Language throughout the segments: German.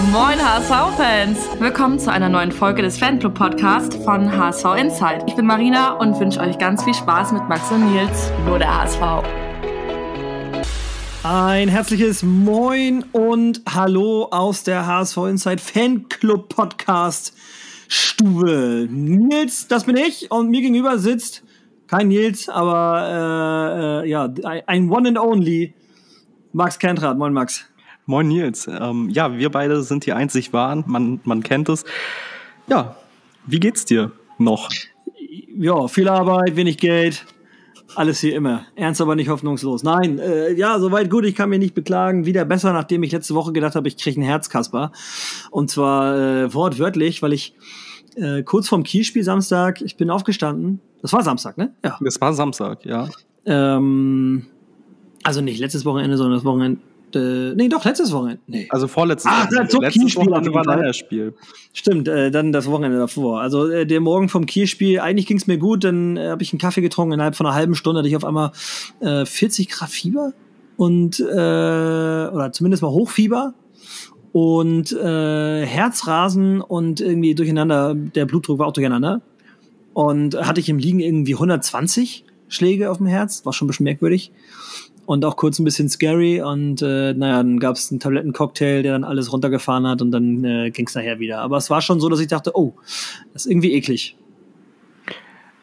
Moin HSV-Fans! Willkommen zu einer neuen Folge des Fanclub-Podcasts von HSV Insight. Ich bin Marina und wünsche euch ganz viel Spaß mit Max und Nils, nur der HSV. Ein herzliches Moin und Hallo aus der HSV Insight Fanclub Podcast Stube. Nils, das bin ich und mir gegenüber sitzt kein Nils, aber äh, äh, ja, ein One and Only Max Kentrat. Moin Max. Moin Nils. Ähm, ja, wir beide sind die einzig wahren. Man, man kennt es. Ja, wie geht's dir noch? Ja, viel Arbeit, wenig Geld. Alles wie immer. Ernst, aber nicht hoffnungslos. Nein, äh, ja, soweit gut. Ich kann mich nicht beklagen. Wieder besser, nachdem ich letzte Woche gedacht habe, ich kriege einen Herzkasper. Und zwar äh, wortwörtlich, weil ich äh, kurz vorm Kielspiel Samstag, ich bin aufgestanden. Das war Samstag, ne? Ja. Das war Samstag, ja. Ähm, also nicht letztes Wochenende, sondern das Wochenende äh, nee, doch, letztes Wochenende. Nee. Also vorletztes ah, Wochenende. Zum letztes Kielspiel Wochenende war ein Spiel. Stimmt, äh, dann das Wochenende davor. Also äh, der Morgen vom Kielspiel, eigentlich ging es mir gut, dann äh, habe ich einen Kaffee getrunken, innerhalb von einer halben Stunde hatte ich auf einmal äh, 40 Grad Fieber und äh, oder zumindest mal Hochfieber und äh, Herzrasen und irgendwie durcheinander, der Blutdruck war auch durcheinander. Und hatte ich im Liegen irgendwie 120 Schläge auf dem Herz, war schon ein bisschen merkwürdig und auch kurz ein bisschen scary. Und äh, naja, dann gab es einen Tablettencocktail, der dann alles runtergefahren hat und dann äh, ging es nachher wieder. Aber es war schon so, dass ich dachte, oh, das ist irgendwie eklig.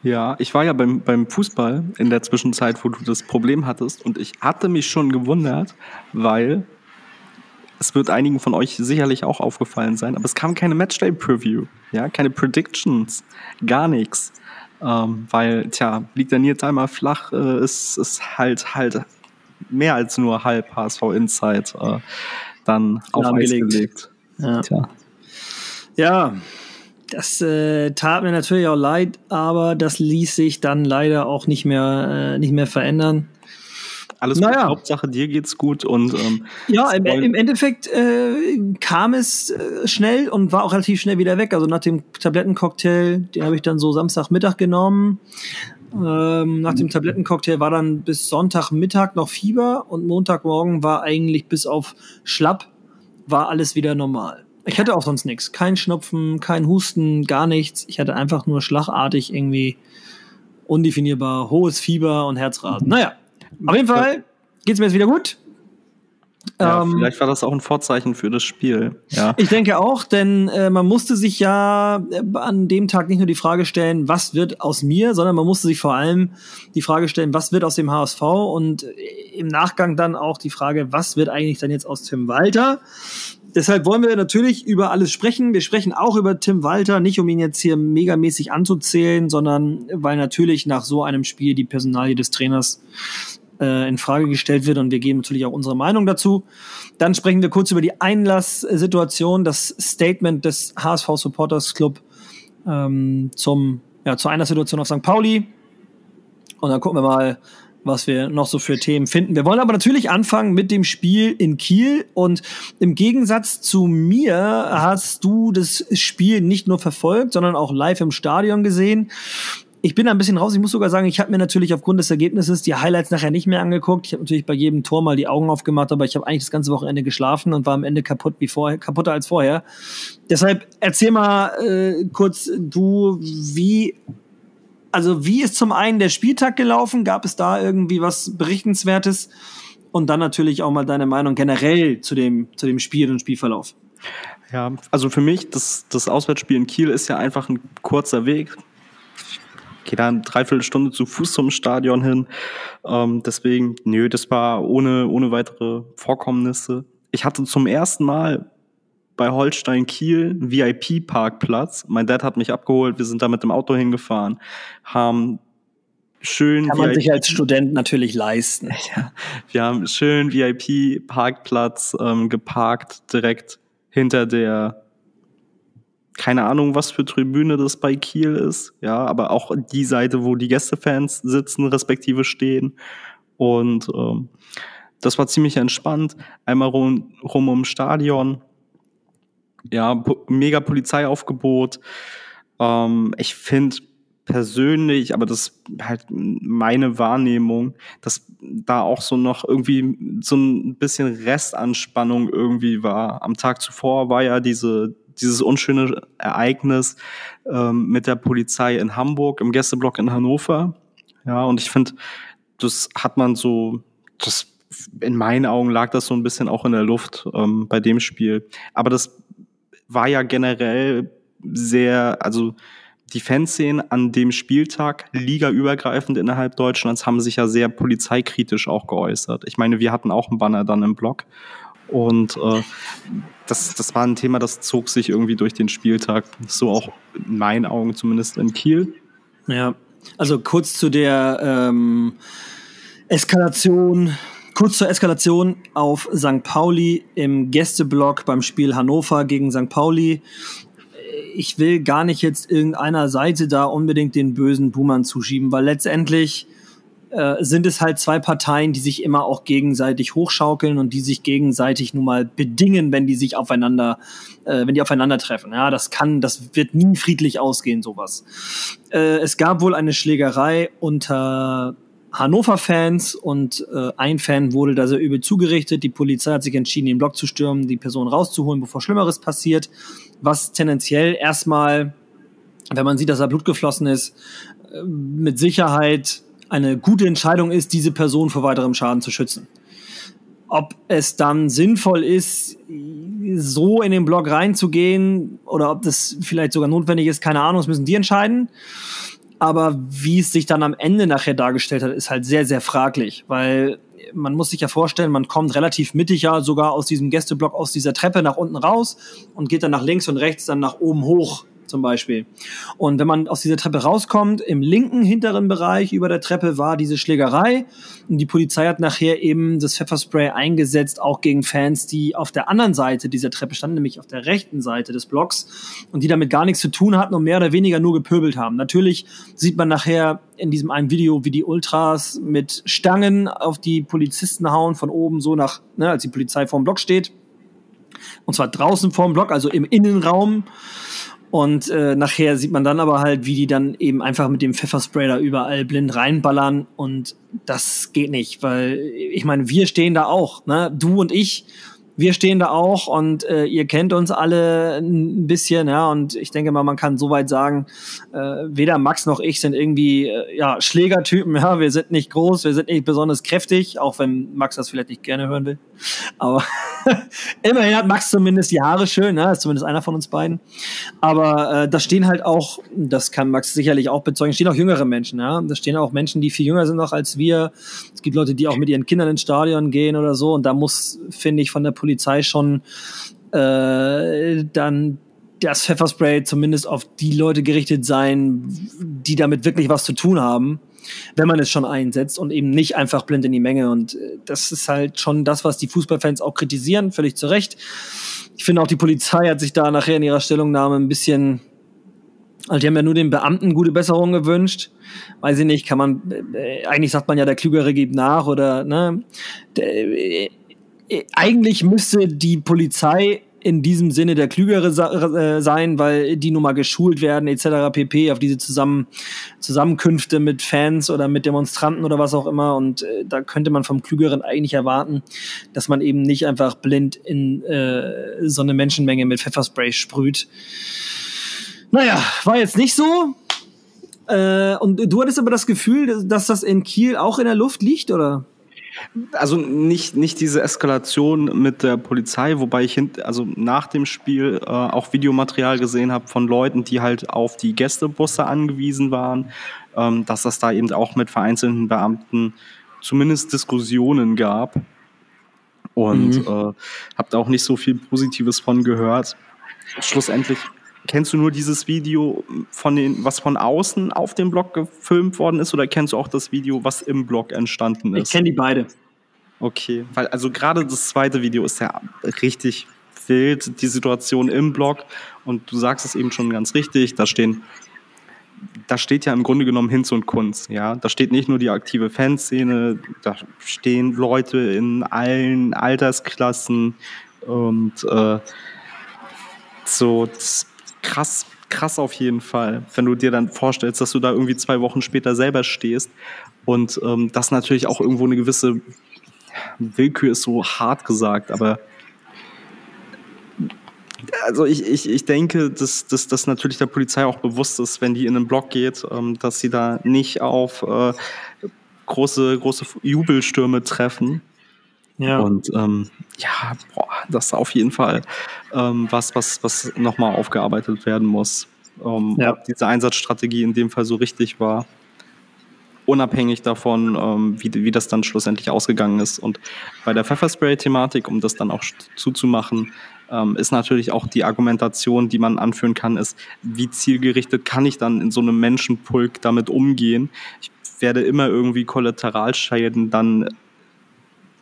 Ja, ich war ja beim, beim Fußball in der Zwischenzeit, wo du das Problem hattest. Und ich hatte mich schon gewundert, weil es wird einigen von euch sicherlich auch aufgefallen sein, aber es kam keine Matchday-Preview, ja, keine Predictions, gar nichts. Ähm, weil, tja, liegt der Nils einmal flach, äh, ist, ist halt halt mehr als nur halb HSV Insight äh, dann auf Eis gelegt. Ja. Tja. ja, das äh, tat mir natürlich auch leid, aber das ließ sich dann leider auch nicht mehr, äh, nicht mehr verändern. Alles naja. gut, Hauptsache dir geht's gut und ähm, ja, im, im Endeffekt äh, kam es äh, schnell und war auch relativ schnell wieder weg. Also nach dem Tablettencocktail, den habe ich dann so Samstagmittag genommen. Ähm, nach dem Tablettencocktail war dann bis Sonntagmittag noch Fieber und Montagmorgen war eigentlich bis auf Schlapp war alles wieder normal. Ich hatte auch sonst nichts. Kein Schnupfen, kein Husten, gar nichts. Ich hatte einfach nur schlagartig irgendwie undefinierbar hohes Fieber und Herzrasen. Naja, auf jeden Fall geht's mir jetzt wieder gut. Ja, ähm, vielleicht war das auch ein Vorzeichen für das Spiel. Ja. Ich denke auch, denn äh, man musste sich ja äh, an dem Tag nicht nur die Frage stellen, was wird aus mir, sondern man musste sich vor allem die Frage stellen, was wird aus dem HSV und äh, im Nachgang dann auch die Frage, was wird eigentlich dann jetzt aus Tim Walter? Deshalb wollen wir natürlich über alles sprechen. Wir sprechen auch über Tim Walter, nicht um ihn jetzt hier megamäßig anzuzählen, sondern weil natürlich nach so einem Spiel die Personalie des Trainers äh, in Frage gestellt wird und wir geben natürlich auch unsere Meinung dazu. Dann sprechen wir kurz über die Einlasssituation, das Statement des HSV Supporters Club ähm, zum ja, zu einer Situation auf St. Pauli. Und dann gucken wir mal, was wir noch so für Themen finden. Wir wollen aber natürlich anfangen mit dem Spiel in Kiel und im Gegensatz zu mir hast du das Spiel nicht nur verfolgt, sondern auch live im Stadion gesehen ich bin da ein bisschen raus. Ich muss sogar sagen, ich habe mir natürlich aufgrund des Ergebnisses die Highlights nachher nicht mehr angeguckt. Ich habe natürlich bei jedem Tor mal die Augen aufgemacht, aber ich habe eigentlich das ganze Wochenende geschlafen und war am Ende kaputt wie vorher, kaputter als vorher. Deshalb erzähl mal äh, kurz, du, wie, also wie ist zum einen der Spieltag gelaufen? Gab es da irgendwie was Berichtenswertes? Und dann natürlich auch mal deine Meinung generell zu dem, zu dem Spiel und Spielverlauf. Ja, also für mich, das, das Auswärtsspiel in Kiel ist ja einfach ein kurzer Weg gehe da eine Dreiviertelstunde zu Fuß zum Stadion hin. Ähm, deswegen, nö, das war ohne, ohne weitere Vorkommnisse. Ich hatte zum ersten Mal bei Holstein Kiel einen VIP-Parkplatz. Mein Dad hat mich abgeholt, wir sind da mit dem Auto hingefahren, haben schön Kann man VIP sich als Student natürlich leisten. Ja, wir haben schön VIP-Parkplatz ähm, geparkt, direkt hinter der keine Ahnung, was für Tribüne das bei Kiel ist, ja, aber auch die Seite, wo die Gästefans sitzen, respektive stehen. Und ähm, das war ziemlich entspannt. Einmal rum, rum ums Stadion. Ja, mega Polizeiaufgebot. Ähm, ich finde persönlich, aber das halt meine Wahrnehmung, dass da auch so noch irgendwie so ein bisschen Restanspannung irgendwie war. Am Tag zuvor war ja diese dieses unschöne Ereignis ähm, mit der Polizei in Hamburg im Gästeblock in Hannover. Ja, und ich finde, das hat man so, das in meinen Augen lag das so ein bisschen auch in der Luft ähm, bei dem Spiel. Aber das war ja generell sehr, also die Fanszenen an dem Spieltag, ligaübergreifend innerhalb Deutschlands, haben sich ja sehr polizeikritisch auch geäußert. Ich meine, wir hatten auch einen Banner dann im Blog. Und äh, das, das war ein Thema, das zog sich irgendwie durch den Spieltag. So auch in meinen Augen zumindest in Kiel. Ja, also kurz zu der ähm, Eskalation Kurz zur Eskalation auf St. Pauli im Gästeblock beim Spiel Hannover gegen St. Pauli. Ich will gar nicht jetzt irgendeiner Seite da unbedingt den bösen Boomern zuschieben, weil letztendlich äh, sind es halt zwei Parteien, die sich immer auch gegenseitig hochschaukeln und die sich gegenseitig nun mal bedingen, wenn die sich aufeinander, äh, wenn die aufeinandertreffen. Ja, das kann, das wird nie friedlich ausgehen, sowas. Äh, es gab wohl eine Schlägerei unter Hannover-Fans und äh, ein Fan wurde da sehr übel zugerichtet. Die Polizei hat sich entschieden, den Block zu stürmen, die Person rauszuholen, bevor Schlimmeres passiert. Was tendenziell erstmal, wenn man sieht, dass da Blut geflossen ist, äh, mit Sicherheit eine gute Entscheidung ist, diese Person vor weiterem Schaden zu schützen. Ob es dann sinnvoll ist, so in den Block reinzugehen oder ob das vielleicht sogar notwendig ist, keine Ahnung, das müssen die entscheiden. Aber wie es sich dann am Ende nachher dargestellt hat, ist halt sehr, sehr fraglich, weil man muss sich ja vorstellen, man kommt relativ mittig ja sogar aus diesem Gästeblock, aus dieser Treppe nach unten raus und geht dann nach links und rechts dann nach oben hoch zum Beispiel. Und wenn man aus dieser Treppe rauskommt, im linken hinteren Bereich über der Treppe war diese Schlägerei. Und die Polizei hat nachher eben das Pfefferspray eingesetzt, auch gegen Fans, die auf der anderen Seite dieser Treppe standen, nämlich auf der rechten Seite des Blocks und die damit gar nichts zu tun hatten und mehr oder weniger nur gepöbelt haben. Natürlich sieht man nachher in diesem einen Video, wie die Ultras mit Stangen auf die Polizisten hauen, von oben so nach, ne, als die Polizei vorm Block steht. Und zwar draußen vorm Block, also im Innenraum. Und äh, nachher sieht man dann aber halt, wie die dann eben einfach mit dem Pfefferspray da überall blind reinballern. Und das geht nicht, weil ich meine, wir stehen da auch, ne? Du und ich wir stehen da auch und äh, ihr kennt uns alle ein bisschen, ja, und ich denke mal, man kann soweit sagen, äh, weder Max noch ich sind irgendwie äh, ja, Schlägertypen, ja, wir sind nicht groß, wir sind nicht besonders kräftig, auch wenn Max das vielleicht nicht gerne hören will. Aber immerhin hat Max zumindest die Haare schön, ja, ist zumindest einer von uns beiden. Aber äh, da stehen halt auch, das kann Max sicherlich auch bezeugen, stehen auch jüngere Menschen, ja. Da stehen auch Menschen, die viel jünger sind noch als wir. Es gibt Leute, die auch mit ihren Kindern ins Stadion gehen oder so. Und da muss, finde ich, von der Politik Polizei schon äh, dann das Pfefferspray zumindest auf die Leute gerichtet sein, die damit wirklich was zu tun haben, wenn man es schon einsetzt und eben nicht einfach blind in die Menge. Und äh, das ist halt schon das, was die Fußballfans auch kritisieren, völlig zu Recht. Ich finde auch, die Polizei hat sich da nachher in ihrer Stellungnahme ein bisschen also die haben ja nur den Beamten gute Besserung gewünscht. Weiß ich nicht, kann man, äh, eigentlich sagt man ja, der Klügere gibt nach oder, ne? Äh, eigentlich müsste die Polizei in diesem Sinne der Klügere äh, sein, weil die nun mal geschult werden etc. pp. auf diese Zusammen Zusammenkünfte mit Fans oder mit Demonstranten oder was auch immer. Und äh, da könnte man vom Klügeren eigentlich erwarten, dass man eben nicht einfach blind in äh, so eine Menschenmenge mit Pfefferspray sprüht. Naja, war jetzt nicht so. Äh, und du hattest aber das Gefühl, dass das in Kiel auch in der Luft liegt, oder? Also nicht, nicht diese Eskalation mit der Polizei, wobei ich hint, also nach dem Spiel äh, auch Videomaterial gesehen habe von Leuten, die halt auf die Gästebusse angewiesen waren, ähm, dass das da eben auch mit vereinzelten Beamten zumindest Diskussionen gab. Und mhm. äh, habe da auch nicht so viel Positives von gehört. Schlussendlich Kennst du nur dieses Video von den, was von außen auf dem Blog gefilmt worden ist, oder kennst du auch das Video, was im Blog entstanden ist? Ich kenne die beide. Okay, weil also gerade das zweite Video ist ja richtig wild, die Situation im Blog. Und du sagst es eben schon ganz richtig, da stehen, da steht ja im Grunde genommen Hinz und Kunz, ja. Da steht nicht nur die aktive Fanszene, da stehen Leute in allen Altersklassen und äh, so krass krass auf jeden Fall, wenn du dir dann vorstellst, dass du da irgendwie zwei Wochen später selber stehst und ähm, das natürlich auch irgendwo eine gewisse Willkür ist so hart gesagt, aber also ich, ich, ich denke, dass, dass das natürlich der Polizei auch bewusst ist, wenn die in einen Block geht, ähm, dass sie da nicht auf äh, große, große Jubelstürme treffen. Ja. Und ähm, ja, boah, das ist auf jeden Fall ähm, was, was, was nochmal aufgearbeitet werden muss. Ähm, ja. Ob diese Einsatzstrategie in dem Fall so richtig war unabhängig davon, ähm, wie, wie das dann schlussendlich ausgegangen ist. Und bei der Pfefferspray-Thematik, um das dann auch zuzumachen, ähm, ist natürlich auch die Argumentation, die man anführen kann, ist, wie zielgerichtet kann ich dann in so einem Menschenpulk damit umgehen? Ich werde immer irgendwie Kollateralschäden dann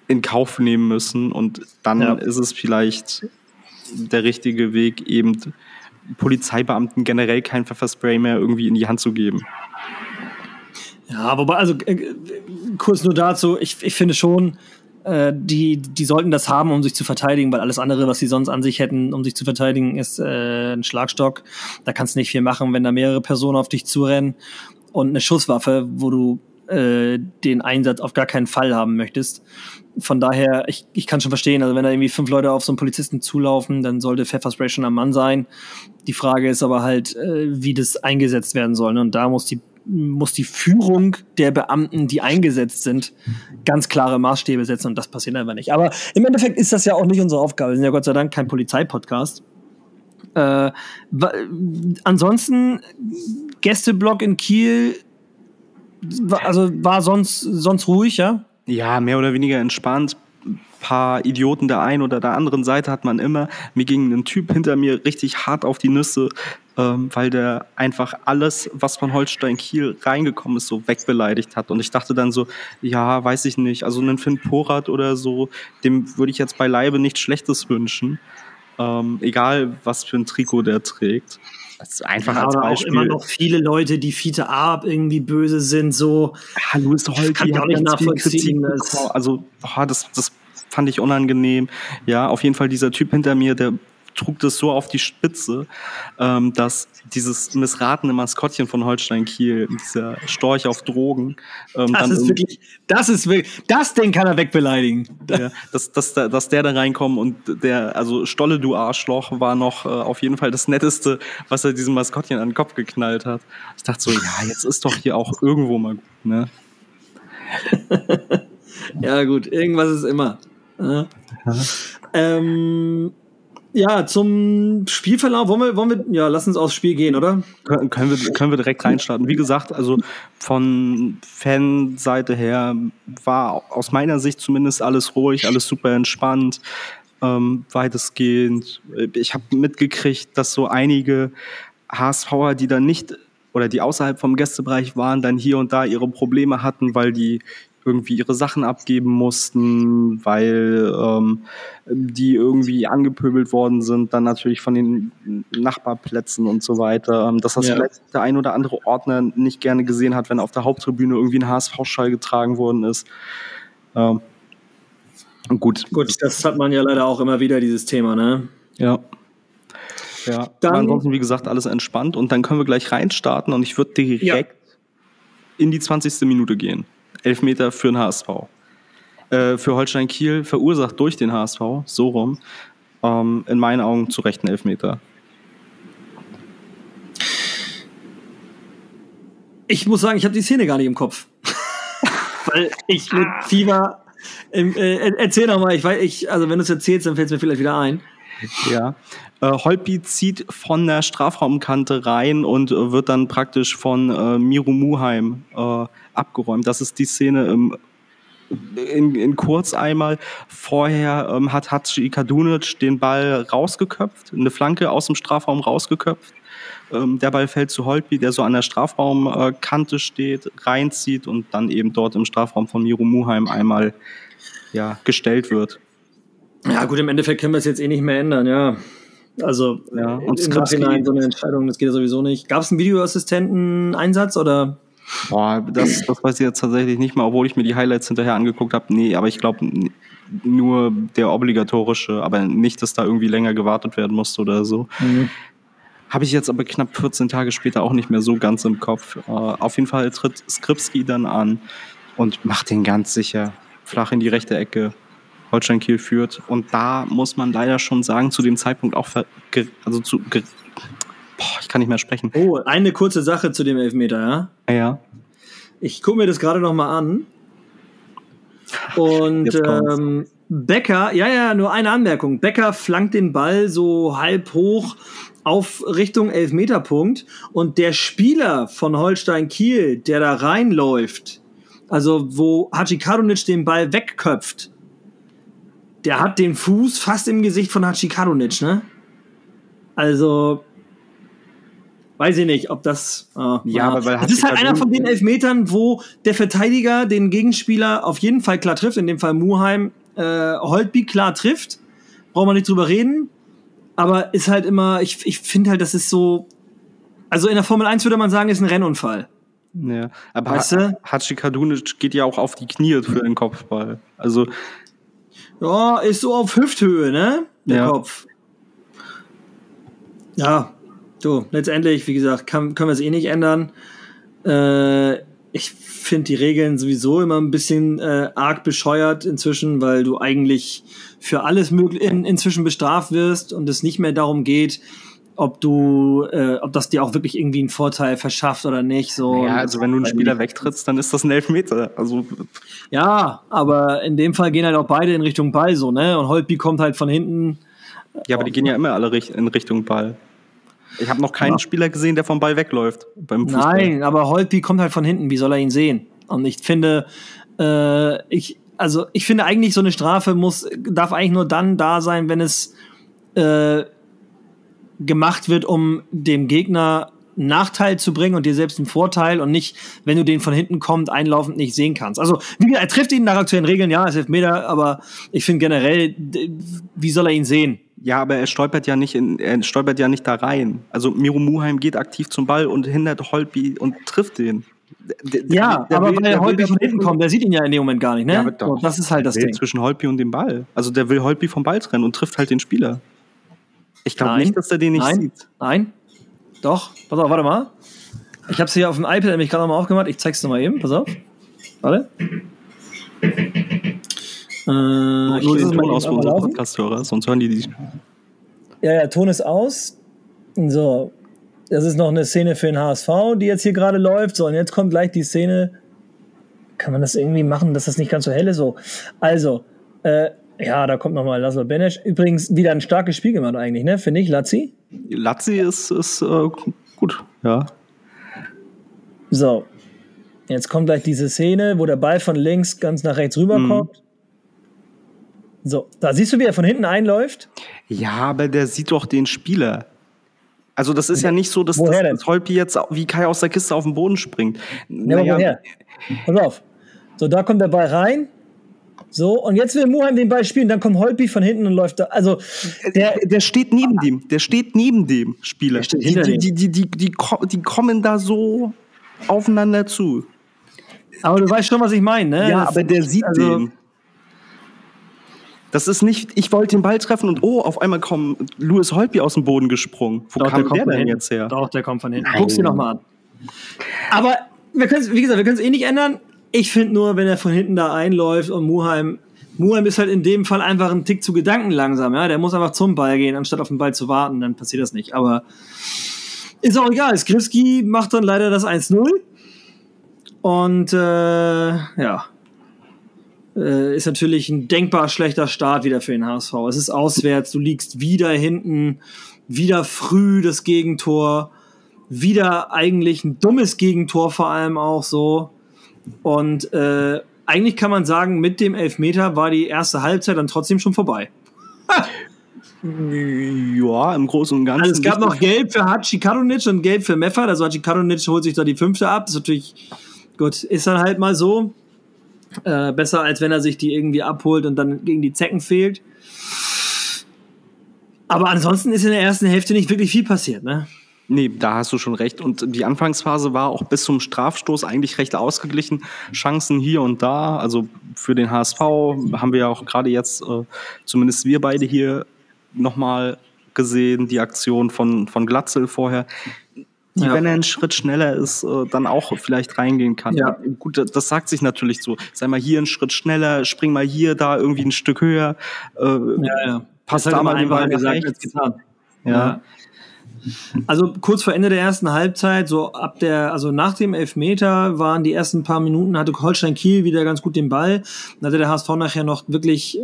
in Kauf nehmen müssen und dann ja. ist es vielleicht der richtige Weg, eben Polizeibeamten generell kein Pfefferspray mehr irgendwie in die Hand zu geben. Ja, wobei, also äh, kurz nur dazu, ich, ich finde schon, äh, die, die sollten das haben, um sich zu verteidigen, weil alles andere, was sie sonst an sich hätten, um sich zu verteidigen, ist äh, ein Schlagstock. Da kannst du nicht viel machen, wenn da mehrere Personen auf dich zurennen und eine Schusswaffe, wo du äh, den Einsatz auf gar keinen Fall haben möchtest. Von daher, ich, ich kann schon verstehen, also wenn da irgendwie fünf Leute auf so einen Polizisten zulaufen, dann sollte Pfefferspray schon am Mann sein. Die Frage ist aber halt, äh, wie das eingesetzt werden soll. Ne? Und da muss die muss die Führung der Beamten, die eingesetzt sind, ganz klare Maßstäbe setzen und das passiert einfach nicht. Aber im Endeffekt ist das ja auch nicht unsere Aufgabe. Wir sind ja Gott sei Dank kein Polizeipodcast. Äh, ansonsten Gästeblock in Kiel, also war sonst sonst ruhig, ja? Ja, mehr oder weniger entspannt paar Idioten der einen oder der anderen Seite hat man immer. Mir ging ein Typ hinter mir richtig hart auf die Nüsse, ähm, weil der einfach alles, was von Holstein Kiel reingekommen ist, so wegbeleidigt hat. Und ich dachte dann so, ja, weiß ich nicht, also einen Finn Porat oder so, dem würde ich jetzt beileibe nichts Schlechtes wünschen. Ähm, egal, was für ein Trikot der trägt. Das ist einfach ja, als Beispiel. Auch immer noch viele Leute, die Fiete Arp irgendwie böse sind, so. Ja, Louis Holti kann ich auch nicht nachvollziehen. Also, boah, das, das fand ich unangenehm. Ja, auf jeden Fall dieser Typ hinter mir, der trug das so auf die Spitze, ähm, dass dieses missratene Maskottchen von Holstein Kiel, dieser Storch auf Drogen, ähm, das ist wirklich, das ist wirklich, das Ding kann er wegbeleidigen. Ja, dass, dass, dass der da reinkommt und der, also Stolle, du Arschloch, war noch äh, auf jeden Fall das Netteste, was er diesem Maskottchen an den Kopf geknallt hat. Ich dachte so, ja, jetzt ist doch hier auch irgendwo mal gut, ne? ja, gut, irgendwas ist immer. Ja. Ähm, ja, zum Spielverlauf wollen wir, wollen wir, ja, lass uns aufs Spiel gehen, oder? Können, können, wir, können wir direkt reinstarten. Wie gesagt, also von Fanseite her war aus meiner Sicht zumindest alles ruhig, alles super entspannt, ähm, weitestgehend. Ich habe mitgekriegt, dass so einige HSVer, die dann nicht oder die außerhalb vom Gästebereich waren, dann hier und da ihre Probleme hatten, weil die irgendwie ihre Sachen abgeben mussten, weil ähm, die irgendwie angepöbelt worden sind, dann natürlich von den Nachbarplätzen und so weiter. Ähm, dass das ja. vielleicht der ein oder andere Ordner nicht gerne gesehen hat, wenn auf der Haupttribüne irgendwie ein HSV-Schall getragen worden ist. Ähm, gut. Gut, das hat man ja leider auch immer wieder, dieses Thema, ne? Ja. Ja, dann, ansonsten, wie gesagt, alles entspannt und dann können wir gleich reinstarten und ich würde direkt ja. in die 20. Minute gehen. Elfmeter für den HSV. Äh, für Holstein Kiel verursacht durch den HSV, so rum, ähm, in meinen Augen zu Recht ein Elfmeter. Ich muss sagen, ich habe die Szene gar nicht im Kopf. Weil ich mit Fieber. Äh, erzähl doch mal, ich weiß, ich, also wenn du es erzählst, dann fällt es mir vielleicht wieder ein. Ja. Äh, Holpi zieht von der Strafraumkante rein und äh, wird dann praktisch von äh, Miro Muheim äh, abgeräumt. Das ist die Szene im in, in kurz einmal. Vorher ähm, hat Hatschi Kadunic den Ball rausgeköpft, eine Flanke aus dem Strafraum rausgeköpft. Ähm, der Ball fällt zu Holpi, der so an der Strafraumkante steht, reinzieht und dann eben dort im Strafraum von Miro Muheim einmal ja, gestellt wird. Ja, gut, im Endeffekt können wir es jetzt eh nicht mehr ändern, ja. Also ja, und im Nachhinein so eine Entscheidung, das geht ja sowieso nicht. Gab es einen Videoassistenten-Einsatz oder? Boah, das, das weiß ich jetzt tatsächlich nicht mehr, obwohl ich mir die Highlights hinterher angeguckt habe. Nee, aber ich glaube nur der obligatorische, aber nicht, dass da irgendwie länger gewartet werden musste oder so. Mhm. Habe ich jetzt aber knapp 14 Tage später auch nicht mehr so ganz im Kopf. Äh, auf jeden Fall tritt Skripski dann an und macht den ganz sicher flach in die rechte Ecke. Holstein Kiel führt. Und da muss man leider schon sagen, zu dem Zeitpunkt auch, also zu, boah, ich kann nicht mehr sprechen. Oh, eine kurze Sache zu dem Elfmeter, ja? Ja. Ich gucke mir das gerade noch mal an. Und ähm, Becker, ja, ja, nur eine Anmerkung. Becker flankt den Ball so halb hoch auf Richtung Elfmeterpunkt und der Spieler von Holstein Kiel, der da reinläuft, also wo Haji Karunic den Ball wegköpft, der hat den Fuß fast im Gesicht von Haji Karunic, ne? Also, weiß ich nicht, ob das. Oh, ja, aber weil Das ist halt einer von den Elfmetern, wo der Verteidiger den Gegenspieler auf jeden Fall klar trifft, in dem Fall Muheim äh, Holtby klar trifft. Brauchen wir nicht drüber reden. Aber ist halt immer, ich, ich finde halt, das ist so. Also in der Formel 1 würde man sagen, ist ein Rennunfall. Ja, aber weißt du? Hachi Kadunic geht ja auch auf die Knie für den Kopfball. Also. Ja, ist so auf Hüfthöhe, ne? Der ja. Kopf. Ja, so, letztendlich, wie gesagt, kann, können wir es eh nicht ändern. Äh, ich finde die Regeln sowieso immer ein bisschen äh, arg bescheuert inzwischen, weil du eigentlich für alles möglich in, inzwischen bestraft wirst und es nicht mehr darum geht, ob du, äh, ob das dir auch wirklich irgendwie einen Vorteil verschafft oder nicht. So. Ja, also wenn du einen Spieler wegtrittst, dann ist das ein Elfmeter. Also ja, aber in dem Fall gehen halt auch beide in Richtung Ball so, ne? Und Holtby kommt halt von hinten. Ja, aber die gehen ja immer alle in Richtung Ball. Ich habe noch keinen ja. Spieler gesehen, der vom Ball wegläuft beim Fußball. Nein, aber Holtby kommt halt von hinten. Wie soll er ihn sehen? Und ich finde, äh, ich, also ich finde eigentlich so eine Strafe muss, darf eigentlich nur dann da sein, wenn es äh, gemacht wird, um dem Gegner Nachteil zu bringen und dir selbst einen Vorteil und nicht, wenn du den von hinten kommt, einlaufend nicht sehen kannst. Also, wie gesagt, er trifft ihn nach aktuellen Regeln, ja, ist Elfmeter, aber ich finde generell, wie soll er ihn sehen? Ja, aber er stolpert ja nicht in, er stolpert ja nicht da rein. Also Miro Muheim geht aktiv zum Ball und hindert Holby und trifft den. Der, ja, der aber will, weil Holby von hinten kommt, der sieht ihn ja in dem Moment gar nicht, ne? Ja, doch, das ist halt das Ding. Zwischen Holby und dem Ball. Also der will Holby vom Ball trennen und trifft halt den Spieler. Ich glaube nicht, dass er den nicht Nein. sieht. Nein. Doch. Pass auf, warte mal. Ich habe es hier auf dem iPad nämlich gerade nochmal aufgemacht. Ich zeig's nochmal eben. Pass auf. Warte. Äh, ich lese den Ton aus für unsere Podcast-Hörer, sonst hören die die. Ja, ja, Ton ist aus. So. Das ist noch eine Szene für den HSV, die jetzt hier gerade läuft. So, und jetzt kommt gleich die Szene. Kann man das irgendwie machen, dass das nicht ganz so hell ist? So. Also, äh, ja, da kommt nochmal Laszlo Benesch. Übrigens wieder ein starkes Spiel gemacht eigentlich, ne? Finde ich, Lazzi? Lazzi ist, ist äh, gut, ja. So. Jetzt kommt gleich diese Szene, wo der Ball von links ganz nach rechts rüberkommt. Mhm. So, da siehst du, wie er von hinten einläuft. Ja, aber der sieht doch den Spieler. Also das ist ja nicht so, dass, woher das, Holpi jetzt wie Kai aus der Kiste auf den Boden springt. Ja, naja. woher? Pass auf. So, da kommt der Ball rein. So, und jetzt will Muheim den Ball spielen, dann kommt Holpi von hinten und läuft da. Also, der, der steht neben dem, der steht neben dem Spieler. Die, die, die, die, die, die, die kommen da so aufeinander zu. Aber du weißt schon, was ich meine, ne? Ja, aber der sieht also, den. Das ist nicht, ich wollte den Ball treffen und oh, auf einmal kommt Louis Holtby aus dem Boden gesprungen. Wo Doch, kam der, der denn jetzt her? Doch, der kommt von hinten. Guck's dir nochmal an. Aber wir können wie gesagt, wir können es eh nicht ändern. Ich finde nur, wenn er von hinten da einläuft und Muheim, Muheim ist halt in dem Fall einfach ein Tick zu Gedanken langsam, ja. Der muss einfach zum Ball gehen, anstatt auf den Ball zu warten, dann passiert das nicht. Aber ist auch egal. Skripski macht dann leider das 1-0. Und äh, ja, äh, ist natürlich ein denkbar schlechter Start wieder für den HSV. Es ist auswärts, du liegst wieder hinten, wieder früh das Gegentor, wieder eigentlich ein dummes Gegentor vor allem auch so. Und äh, eigentlich kann man sagen, mit dem Elfmeter war die erste Halbzeit dann trotzdem schon vorbei. Ja, im Großen und Ganzen. Also es gab noch Gelb für Hachi Karunic und Gelb für Meffert. Also Hachi Karunic holt sich da die fünfte ab. Das ist natürlich, gut, ist dann halt mal so. Äh, besser, als wenn er sich die irgendwie abholt und dann gegen die Zecken fehlt. Aber ansonsten ist in der ersten Hälfte nicht wirklich viel passiert, ne? Nee, da hast du schon recht. Und die Anfangsphase war auch bis zum Strafstoß eigentlich recht ausgeglichen. Chancen hier und da. Also für den HSV haben wir ja auch gerade jetzt, äh, zumindest wir beide hier, nochmal gesehen, die Aktion von, von Glatzel vorher, die, Ja. wenn er einen Schritt schneller ist, äh, dann auch vielleicht reingehen kann. Ja. Gut, das- sagt sich natürlich so. Sei mal hier einen Schritt schneller, spring mal hier, da irgendwie ein Stück höher. Äh, Ja, ja. Passt da mal den Ball gesagt rechts. getan. Ja. Also kurz vor Ende der ersten Halbzeit, so ab der, also nach dem Elfmeter waren die ersten paar Minuten, hatte Holstein Kiel wieder ganz gut den Ball. Dann hatte der HSV nachher noch wirklich,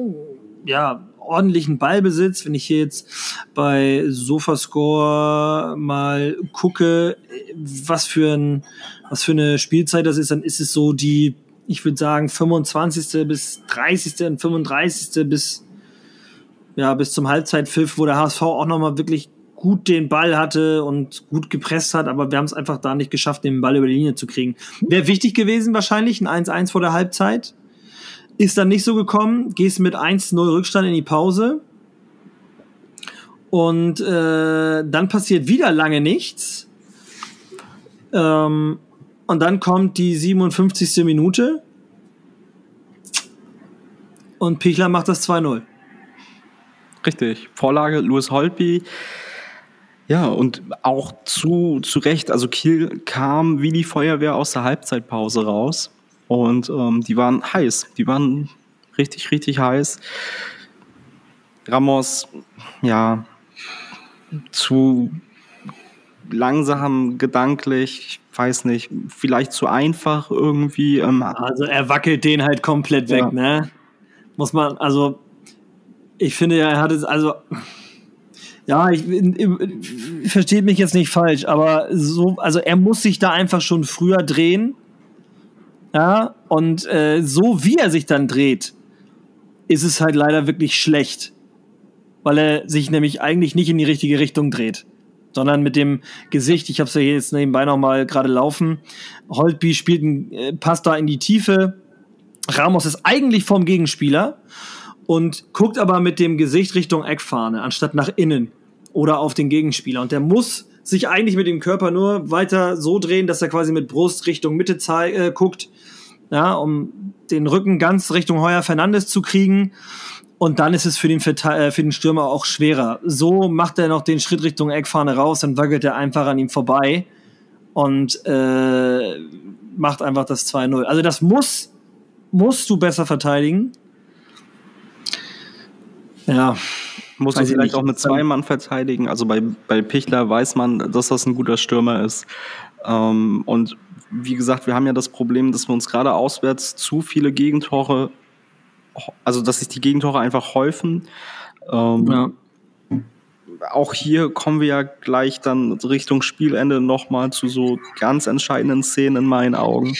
ja, ordentlichen Ballbesitz. Wenn ich hier jetzt bei Sofascore mal gucke, was für ein, was für eine Spielzeit das ist, dann ist es so die, ich würde sagen, 25. bis 30. und 35. bis ja, bis zum Halbzeitpfiff, wo der HSV auch nochmal wirklich gut den Ball hatte und gut gepresst hat, aber wir haben es einfach da nicht geschafft, den Ball über die Linie zu kriegen. Wäre wichtig gewesen wahrscheinlich, ein 1-1 vor der Halbzeit. Ist dann nicht so gekommen, gehst mit 1-0 Rückstand in die Pause. Und äh, dann passiert wieder lange nichts. Ähm, und dann kommt die 57. Minute. Und Pichler macht das 2-0. Richtig. Vorlage Louis Holtby. Ja, und auch zu, zu Recht. Also Kiel kam wie die Feuerwehr aus der Halbzeitpause raus. Und ähm, die waren heiß. Die waren richtig, richtig heiß. Ramos, ja, zu langsam gedanklich, ich weiß nicht, vielleicht zu einfach irgendwie. Ähm, Also er wackelt den halt komplett weg, Ja. ne? Muss man, also ich finde ja, er hat es, also ja, ich, ich versteht mich jetzt nicht falsch, aber so, also er muss sich da einfach schon früher drehen. Ja, und äh, so wie er sich dann dreht, ist es halt leider wirklich schlecht. Weil er sich nämlich eigentlich nicht in die richtige Richtung dreht. Sondern mit dem Gesicht, ich habe es ja jetzt nebenbei nochmal gerade laufen. Holtby spielt einen äh, Pass da in die Tiefe. Ramos ist eigentlich vom Gegenspieler und guckt aber mit dem Gesicht Richtung Eckfahne, anstatt nach innen oder auf den Gegenspieler. Und der muss sich eigentlich mit dem Körper nur weiter so drehen, dass er quasi mit Brust Richtung Mitte äh, guckt, ja, um den Rücken ganz Richtung Heuer Fernandes zu kriegen. Und dann ist es für den, äh, für den Stürmer auch schwerer. So macht er noch den Schritt Richtung Eckfahne raus, dann wackelt er einfach an ihm vorbei und äh, macht einfach das 2-0. Also das muss, musst du besser verteidigen. Ja, Muss ich vielleicht auch mit zwei Mann verteidigen. Also bei, bei Pichler weiß man, dass das ein guter Stürmer ist. Ähm, und wie gesagt, wir haben ja das Problem, dass wir uns gerade auswärts zu viele Gegentore, also dass sich die Gegentore einfach häufen. Ähm, ja. Auch hier kommen wir ja gleich dann Richtung Spielende nochmal zu so ganz entscheidenden Szenen in meinen Augen,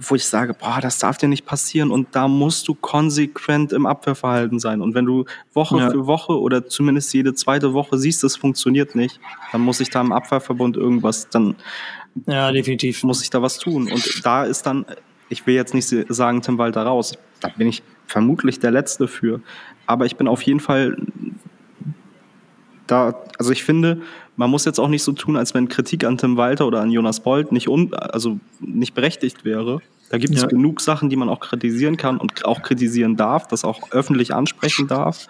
wo ich sage, boah, das darf dir nicht passieren und da musst du konsequent im Abwehrverhalten sein. Und wenn du Woche Ja. für Woche oder zumindest jede zweite Woche siehst, es funktioniert nicht, dann muss ich da im Abwehrverbund irgendwas, dann ja, definitiv. muss ich da was tun. Und da ist dann, ich will jetzt nicht sagen, Tim Walter raus, da bin ich vermutlich der Letzte für. Aber ich bin auf jeden Fall da, also ich finde, man muss jetzt auch nicht so tun, als wenn Kritik an Tim Walter oder an Jonas Bolt nicht, un, also nicht berechtigt wäre. Da gibt es Ja. genug Sachen, die man auch kritisieren kann und auch kritisieren darf, das auch öffentlich ansprechen darf.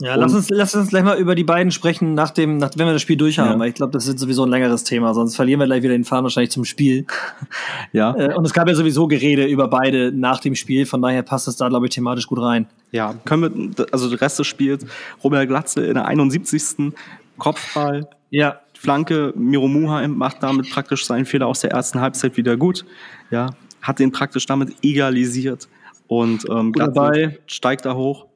Ja, Und- lass uns, lass uns gleich mal über die beiden sprechen, nach dem, nach, wenn wir das Spiel durchhaben. Ja. Weil ich glaube, das ist sowieso ein längeres Thema, sonst verlieren wir gleich wieder den Faden wahrscheinlich zum Spiel. Ja, Äh, und es gab ja sowieso Gerede über beide nach dem Spiel, von daher passt es da, glaube ich, thematisch gut rein. ja, können wir, also der Rest des Spiels, Robert Glatze in der 71. Kopfball, Ja, Flanke, Miro Muheim macht damit praktisch seinen Fehler aus der ersten Halbzeit wieder gut. Ja, hat den praktisch damit egalisiert. Und ähm, dabei. steigt da hoch.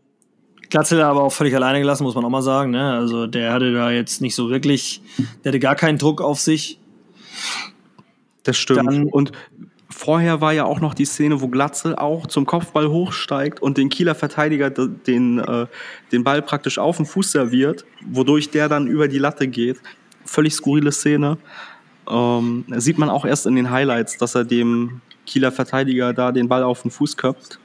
Glatzel aber auch völlig alleine gelassen, muss man auch mal sagen. Ne? Also der hatte da jetzt nicht so wirklich, der hatte gar keinen Druck auf sich. Das stimmt. Dann- und vorher war ja auch noch die Szene, wo Glatze auch zum Kopfball hochsteigt und den Kieler Verteidiger den, äh, den Ball praktisch auf den Fuß serviert, wodurch der dann über die Latte geht. Völlig skurrile Szene. Ähm, sieht man auch erst in den Highlights, dass er dem Kieler Verteidiger da den Ball auf den Fuß köpft.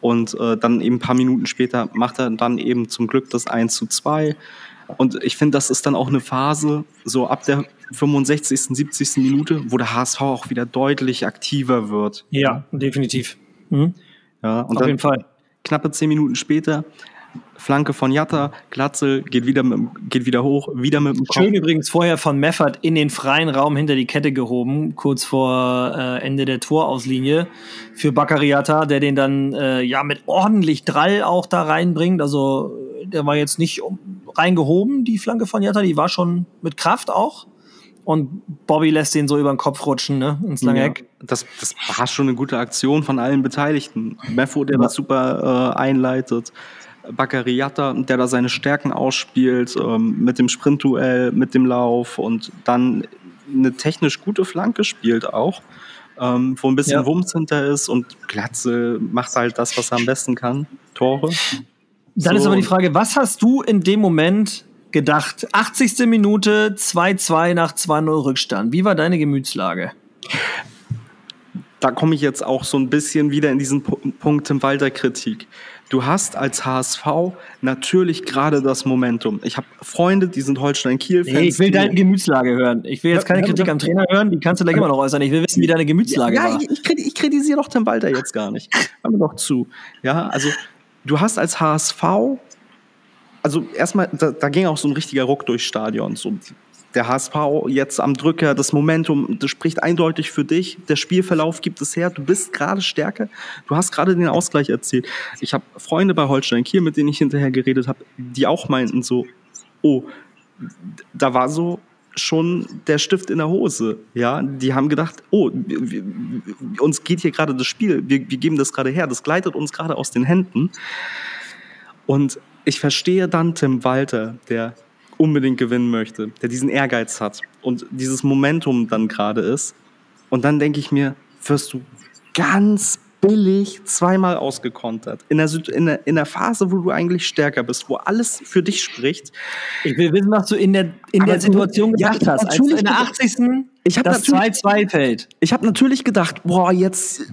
Und äh, dann eben ein paar Minuten später macht er dann eben zum Glück das 1 zu 2. Und ich finde, das ist dann auch eine Phase, so ab der 65., 70. Minute, wo der HSV auch wieder deutlich aktiver wird. Ja, definitiv. Mhm. Ja, und Auf jeden Fall. knappe zehn Minuten später Flanke von Jatta, Glatzel geht wieder, mit, geht wieder hoch, wieder mit dem Kopf. Schön übrigens vorher von Meffert in den freien Raum hinter die Kette gehoben, kurz vor äh, Ende der Torauslinie für Baccariata, der den dann äh, ja mit ordentlich Drall auch da reinbringt. Also der war jetzt nicht reingehoben, die Flanke von Jatta, die war schon mit Kraft auch. Und Bobby lässt den so über den Kopf rutschen, ne, ins lange Eck. Ja, das, das war schon eine gute Aktion von allen Beteiligten. Meffo, der ja. das super äh, einleitet. Baccariata, der da seine Stärken ausspielt, ähm, mit dem Sprintduell, mit dem Lauf und dann eine technisch gute Flanke spielt auch, ähm, wo ein bisschen ja. Wumms hinter ist und Glatze macht halt das, was er am besten kann, Tore. Dann so. ist aber die Frage, was hast du in dem Moment gedacht? 80. Minute, 2-2 nach 2-0 Rückstand. Wie war deine Gemütslage? Da komme ich jetzt auch so ein bisschen wieder in diesen Punkt im Walter Kritik. Du hast als HSV natürlich gerade das Momentum. Ich habe Freunde, die sind Holstein-Kiel-Fans. Nee, ich will deine Gemütslage hören. Ich will jetzt keine Kritik am Trainer hören, die kannst du gleich immer noch äußern. Ich will wissen, wie deine Gemütslage ja, war. Ja, ich, ich kritisiere doch Tim Walter jetzt gar nicht. Hör mir doch zu. Ja, also du hast als HSV also erstmal, da, da, ging auch so ein richtiger Ruck durchs Stadion. So, der HSV jetzt am Drücker, das Momentum, das spricht eindeutig für dich. Der Spielverlauf gibt es her. Du bist gerade stärker. Du hast gerade den Ausgleich erzielt. Ich habe Freunde bei Holstein Kiel, mit denen ich hinterher geredet habe, die auch meinten so, oh, da war so schon der Stift in der Hose. Ja, die haben gedacht, oh, wir, wir, uns geht hier gerade das Spiel, wir, wir geben das gerade her, das gleitet uns gerade aus den Händen. Und ich verstehe dann Tim Walter, der unbedingt gewinnen möchte, der diesen Ehrgeiz hat und dieses Momentum dann gerade ist. Und dann denke ich mir, wirst du ganz billig zweimal ausgekontert. In der, in, der, in der Phase, wo du eigentlich stärker bist, wo alles für dich spricht. Ich will wissen, was du in der, in der Situation gedacht ja, hast, als in der 80. Ich das 2-2 fällt. Ich habe natürlich gedacht, boah, jetzt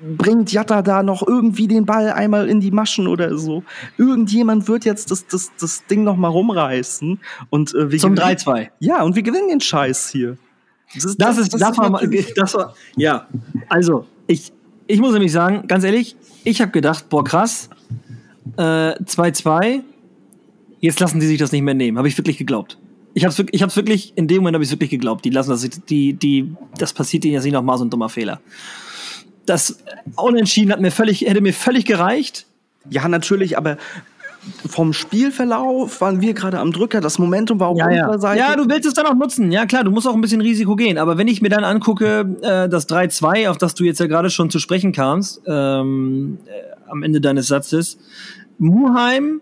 bringt Jatta da noch irgendwie den Ball einmal in die Maschen oder so. Irgendjemand wird jetzt das, das, das Ding noch mal rumreißen. Und, äh, wir Zum 3-2. Ja, und wir gewinnen den Scheiß hier. Das ist, das, das ist, das, das war, das war, ja. Also, ich, ich muss nämlich sagen, ganz ehrlich, ich habe gedacht, boah, krass, 2-2, äh, jetzt lassen die sich das nicht mehr nehmen. Habe ich wirklich geglaubt. Ich habe es wirklich, ich wirklich, in dem Moment habe ich wirklich geglaubt. Die lassen das, die, die, das passiert ihnen jetzt nicht nochmal so ein dummer Fehler das Unentschieden hat mir völlig, hätte mir völlig gereicht. Ja, natürlich, aber vom Spielverlauf waren wir gerade am Drücker, das Momentum war auf ja, unserer ja. Seite. Ja, du willst es dann auch nutzen. Ja, klar, du musst auch ein bisschen Risiko gehen. Aber wenn ich mir dann angucke, äh, das 3-2, auf das du jetzt ja gerade schon zu sprechen kamst, ähm, äh, am Ende deines Satzes, Muheim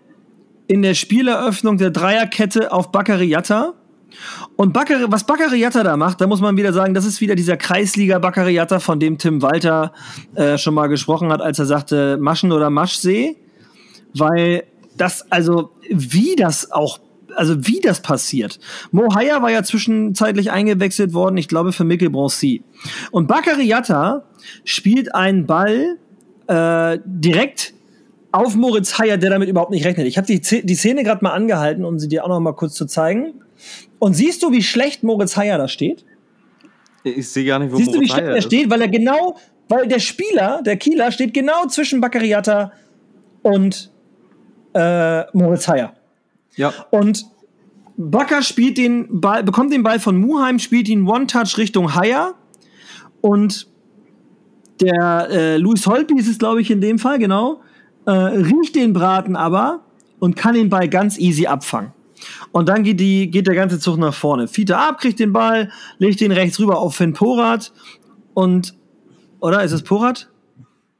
in der Spieleröffnung der Dreierkette auf Baccariata und Baccari, was Baccariata da macht, da muss man wieder sagen, das ist wieder dieser Kreisliga Baccariata, von dem Tim Walter äh, schon mal gesprochen hat, als er sagte Maschen oder Maschsee. Weil das, also wie das auch also wie das passiert. Mo Haya war ja zwischenzeitlich eingewechselt worden, ich glaube für Mikkel Broncy. Und Baccariata spielt einen Ball äh, direkt auf Moritz Haya, der damit überhaupt nicht rechnet. Ich habe die, die Szene gerade mal angehalten, um sie dir auch noch mal kurz zu zeigen. Und siehst du, wie schlecht Moritz Heyer da steht? Ich sehe gar nicht, wo Siehst Moritz du, wie schlecht er steht? Weil er genau, weil der Spieler, der Kieler, steht genau zwischen Baccariata und äh, Moritz Heyer. Ja. Und Bakker spielt den Ball, bekommt den Ball von Muheim, spielt ihn One-Touch Richtung Heyer und der äh, Luis Holpi ist es, glaube ich, in dem Fall, genau, äh, riecht den Braten aber und kann den Ball ganz easy abfangen. Und dann geht, die, geht der ganze Zug nach vorne. Fiete ab, kriegt den Ball, legt den rechts rüber auf Finn Porat und, oder ist es Porat?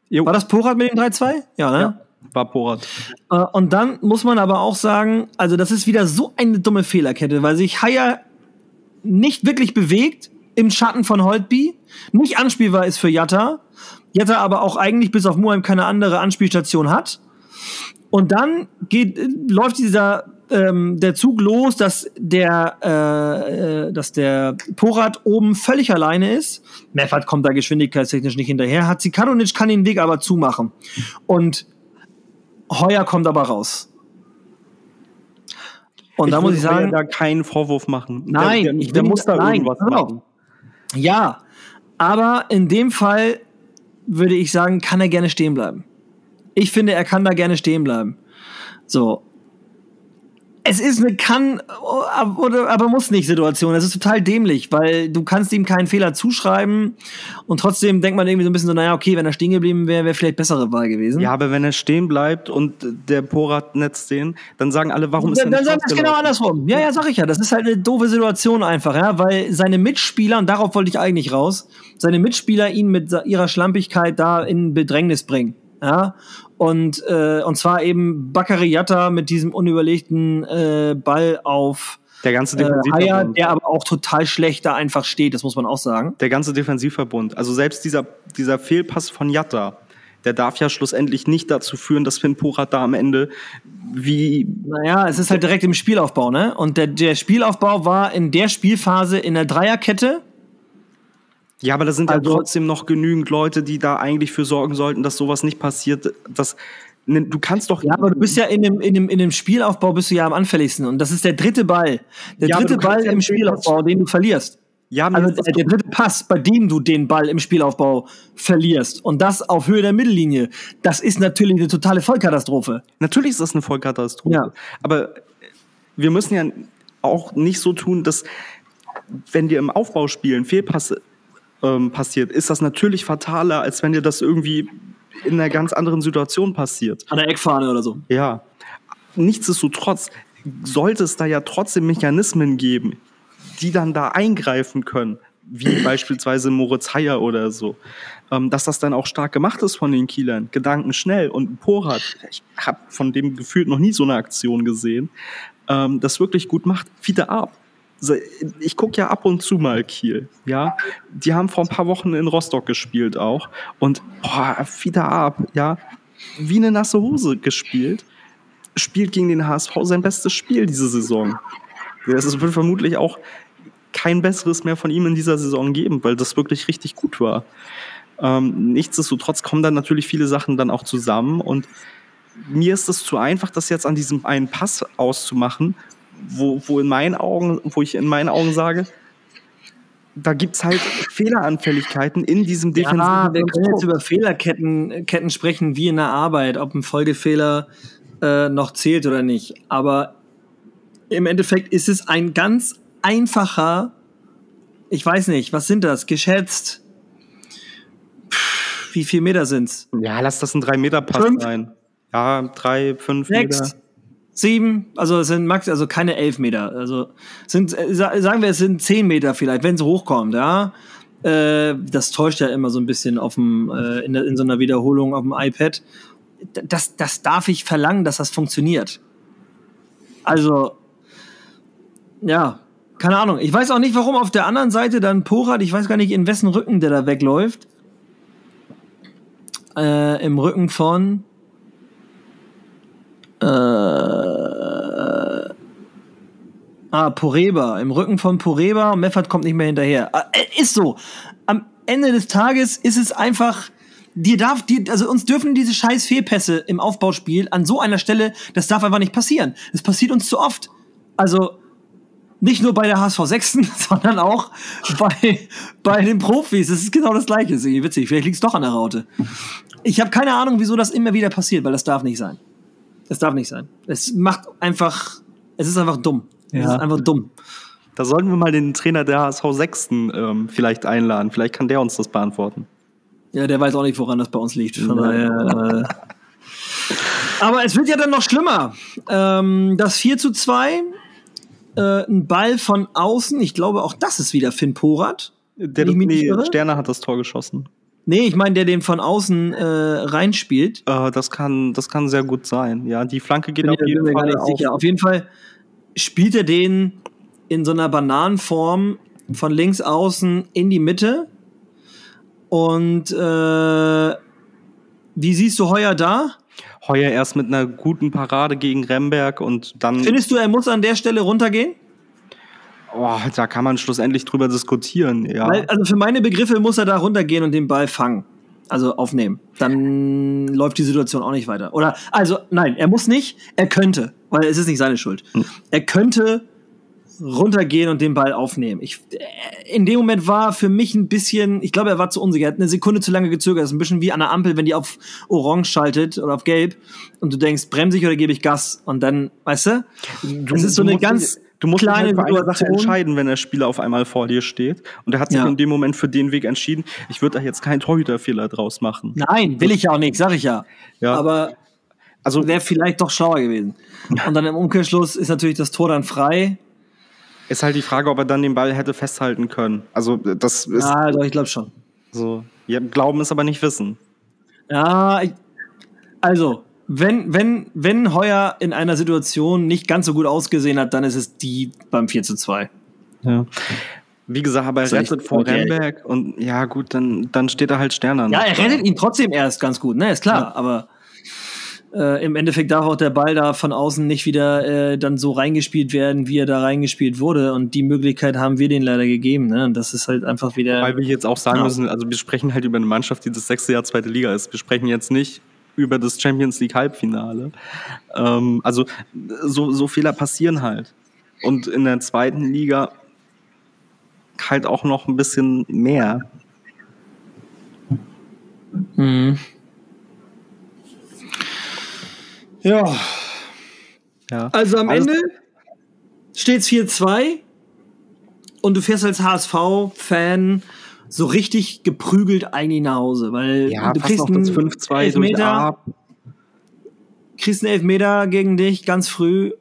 Jo. War das Porat mit dem 3-2? Ja, ne? Ja, war Porat. Äh, und dann muss man aber auch sagen, also das ist wieder so eine dumme Fehlerkette, weil sich Haier nicht wirklich bewegt im Schatten von Holtby, nicht anspielbar ist für Jatta, Jatta aber auch eigentlich bis auf Muheim keine andere Anspielstation hat. Und dann geht, läuft dieser ähm, der Zug los, dass der, äh, äh, dass der Porat oben völlig alleine ist. Meffert kommt da geschwindigkeitstechnisch nicht hinterher. Hatzikadonic kann den Weg aber zumachen. Und Heuer kommt aber raus. Und ich da muss ich sagen, da keinen Vorwurf machen. Nein, der, der, ich der muss da nein, irgendwas machen. Ja, aber in dem Fall würde ich sagen, kann er gerne stehen bleiben. Ich finde, er kann da gerne stehen bleiben. So, es ist eine kann oder aber muss nicht Situation. Es ist total dämlich, weil du kannst ihm keinen Fehler zuschreiben und trotzdem denkt man irgendwie so ein bisschen so, naja, okay, wenn er stehen geblieben wäre, wäre vielleicht bessere Wahl gewesen. Ja, aber wenn er stehen bleibt und der Porat netzt den, dann sagen alle, warum ist dann, er nicht Dann sagen es genau andersrum. Ja, ja, sag ich ja. Das ist halt eine doofe Situation einfach, ja, weil seine Mitspieler, und darauf wollte ich eigentlich raus, seine Mitspieler ihn mit ihrer Schlampigkeit da in Bedrängnis bringen. Ja, und, äh, und zwar eben Bakariata mit diesem unüberlegten äh, Ball auf der ganze Defensivverbund. Äh, der aber auch total schlecht da einfach steht, das muss man auch sagen. Der ganze Defensivverbund. Also selbst dieser, dieser Fehlpass von Jatta, der darf ja schlussendlich nicht dazu führen, dass Finn Porat da am Ende wie. Naja, es ist halt direkt im Spielaufbau, ne? Und der, der Spielaufbau war in der Spielphase in der Dreierkette ja, aber da sind also, ja trotzdem noch genügend Leute, die da eigentlich für sorgen sollten, dass sowas nicht passiert. Das, ne, du kannst doch. Ja, aber du bist ja in dem, in, dem, in dem Spielaufbau bist du ja am anfälligsten. Und das ist der dritte Ball. Der ja, dritte Ball im Spielaufbau, den du verlierst. Ja, also der, der dritte Pass, bei dem du den Ball im Spielaufbau verlierst und das auf Höhe der Mittellinie, das ist natürlich eine totale Vollkatastrophe. Natürlich ist das eine Vollkatastrophe. Ja. Aber wir müssen ja auch nicht so tun, dass wenn dir im Aufbauspiel ein Fehlpass ähm, passiert, ist das natürlich fataler, als wenn dir das irgendwie in einer ganz anderen Situation passiert. An der Eckfahne oder so. Ja. Nichtsdestotrotz sollte es da ja trotzdem Mechanismen geben, die dann da eingreifen können, wie beispielsweise Moritz Heyer oder so. Ähm, dass das dann auch stark gemacht ist von den Kielern, gedankenschnell. Und Porat, ich habe von dem gefühlt noch nie so eine Aktion gesehen, ähm, das wirklich gut macht. Fiete ab ich gucke ja ab und zu mal Kiel, ja. Die haben vor ein paar Wochen in Rostock gespielt auch und boah, wieder ab, ja, wie eine nasse Hose gespielt. Spielt gegen den HSV sein bestes Spiel diese Saison. Es wird vermutlich auch kein besseres mehr von ihm in dieser Saison geben, weil das wirklich richtig gut war. Ähm, nichtsdestotrotz kommen dann natürlich viele Sachen dann auch zusammen und mir ist es zu einfach, das jetzt an diesem einen Pass auszumachen wo, wo in meinen Augen, wo ich in meinen Augen sage, da gibt es halt Fehleranfälligkeiten in diesem defensiven Ja, wir können jetzt über Fehlerketten Ketten sprechen, wie in der Arbeit, ob ein Folgefehler äh, noch zählt oder nicht. Aber im Endeffekt ist es ein ganz einfacher, ich weiß nicht, was sind das, geschätzt, Pff, wie viel Meter sind's? Ja, lass das ein 3 Meter Pass sein. Ja, drei, fünf Next. Meter sieben, also es sind max, also keine elf Meter. Also sind, äh, sagen wir, es sind zehn Meter vielleicht, wenn es hochkommt, ja. Äh, das täuscht ja immer so ein bisschen auf dem, äh, in, in so einer Wiederholung auf dem iPad. Das, das darf ich verlangen, dass das funktioniert. Also, ja, keine Ahnung. Ich weiß auch nicht, warum auf der anderen Seite dann Porat, ich weiß gar nicht, in wessen Rücken der da wegläuft. Äh, Im Rücken von äh, ah, Poreba. Im Rücken von Poreba Meffert kommt nicht mehr hinterher. Äh, ist so. Am Ende des Tages ist es einfach. Dir darf, dir, also uns dürfen diese scheiß Fehlpässe im Aufbauspiel an so einer Stelle, das darf einfach nicht passieren. Das passiert uns zu oft. Also, nicht nur bei der HSV 6, sondern auch bei, bei den Profis. Das ist genau das Gleiche. Das ist irgendwie witzig. Vielleicht liegt es doch an der Raute. Ich habe keine Ahnung, wieso das immer wieder passiert, weil das darf nicht sein. Das darf nicht sein. Es macht einfach, es ist einfach dumm. Ja. Es ist einfach dumm. Da sollten wir mal den Trainer der HSV 6. Ähm, vielleicht einladen. Vielleicht kann der uns das beantworten. Ja, der weiß auch nicht, woran das bei uns liegt. Von daher, äh, aber es wird ja dann noch schlimmer. Ähm, das 4 zu 2, äh, ein Ball von außen. Ich glaube, auch das ist wieder Finn Porat. Der, nee, Sterner hat das Tor geschossen. Nee, ich meine, der den von außen äh, reinspielt. Äh, das, kann, das kann sehr gut sein. Ja, die Flanke geht auf jeden Fall auf. Sicher. Auf jeden Fall spielt er den in so einer Bananenform von links außen in die Mitte. Und äh, wie siehst du Heuer da? Heuer erst mit einer guten Parade gegen Remberg und dann. Findest du, er muss an der Stelle runtergehen? Oh, da kann man schlussendlich drüber diskutieren, ja. Weil, also für meine Begriffe muss er da runtergehen und den Ball fangen. Also aufnehmen. Dann läuft die Situation auch nicht weiter. Oder, also, nein, er muss nicht, er könnte, weil es ist nicht seine Schuld. Hm. Er könnte runtergehen und den Ball aufnehmen. Ich, äh, in dem Moment war für mich ein bisschen, ich glaube, er war zu unsicher. Er hat eine Sekunde zu lange gezögert. Das ist ein bisschen wie an der Ampel, wenn die auf Orange schaltet oder auf Gelb und du denkst, bremse ich oder gebe ich Gas? Und dann, weißt du, du das ist so eine ganz du musst kleine halt für eine Sache entscheiden, wenn der Spieler auf einmal vor dir steht. Und er hat sich ja. in dem Moment für den Weg entschieden. Ich würde da jetzt keinen Torhüterfehler draus machen. Nein, will ich ja auch nicht, sag ich ja. ja. Aber also wäre vielleicht doch schlauer gewesen. Und dann im Umkehrschluss ist natürlich das Tor dann frei. Ist halt die Frage, ob er dann den Ball hätte festhalten können. Also das ist. Ja, doch, ich glaube schon. So, ja, glauben ist aber nicht wissen. Ja, ich, also wenn, wenn, wenn Heuer in einer Situation nicht ganz so gut ausgesehen hat, dann ist es die beim 4 zu 2. Ja. Wie gesagt, aber er rettet vor Remberg und ja, gut, dann, dann steht er halt Sterne. Ja, er rettet ihn trotzdem erst ganz gut, ne, ist klar, ja. aber äh, im Endeffekt darf auch der Ball da von außen nicht wieder äh, dann so reingespielt werden, wie er da reingespielt wurde. Und die Möglichkeit haben wir den leider gegeben. Ne? Und das ist halt einfach wieder. Weil wir jetzt auch sagen ja. müssen, also wir sprechen halt über eine Mannschaft, die das sechste Jahr zweite Liga ist. Wir sprechen jetzt nicht über das Champions League Halbfinale. Ähm, also so, so Fehler passieren halt. Und in der zweiten Liga halt auch noch ein bisschen mehr. Mhm. Ja. ja. Also am Ende steht es 4-2 und du fährst als HSV-Fan so richtig geprügelt eigentlich nach Hause, weil ja, du kriegst einen 5-2 Elfmeter, kriegst einen Elfmeter gegen dich ganz früh,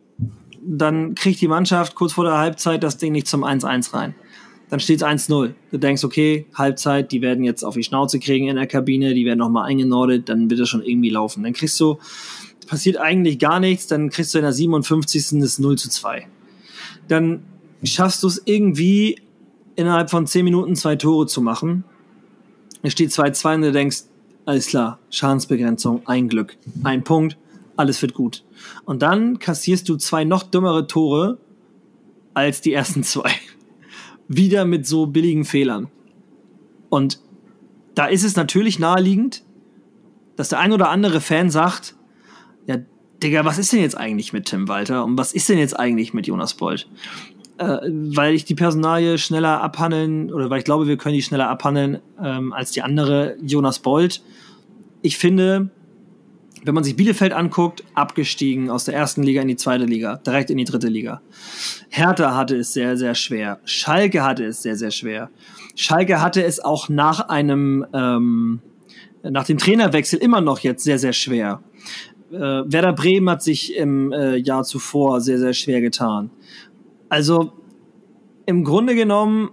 dann kriegt die Mannschaft kurz vor der Halbzeit das Ding nicht zum 1-1 rein. Dann steht es 1-0. Du denkst, okay, Halbzeit, die werden jetzt auf die Schnauze kriegen in der Kabine, die werden nochmal eingenordet, dann wird das schon irgendwie laufen. Dann kriegst du passiert eigentlich gar nichts, dann kriegst du in der 57. das 0 zu 2. Dann schaffst du es irgendwie innerhalb von 10 Minuten zwei Tore zu machen. Es steht 2-2 und du denkst, alles klar, Schadensbegrenzung, ein Glück, ein Punkt, alles wird gut. Und dann kassierst du zwei noch dümmere Tore als die ersten zwei. Wieder mit so billigen Fehlern. Und da ist es natürlich naheliegend, dass der ein oder andere Fan sagt, Digga, was ist denn jetzt eigentlich mit Tim Walter und was ist denn jetzt eigentlich mit Jonas Bold? Äh, weil ich die Personalie schneller abhandeln oder weil ich glaube, wir können die schneller abhandeln ähm, als die andere Jonas Bold. Ich finde, wenn man sich Bielefeld anguckt, abgestiegen aus der ersten Liga in die zweite Liga, direkt in die dritte Liga. Hertha hatte es sehr, sehr schwer. Schalke hatte es sehr, sehr schwer. Schalke hatte es auch nach einem, ähm, nach dem Trainerwechsel immer noch jetzt sehr, sehr schwer äh, Werder Bremen hat sich im äh, Jahr zuvor sehr, sehr schwer getan. Also im Grunde genommen,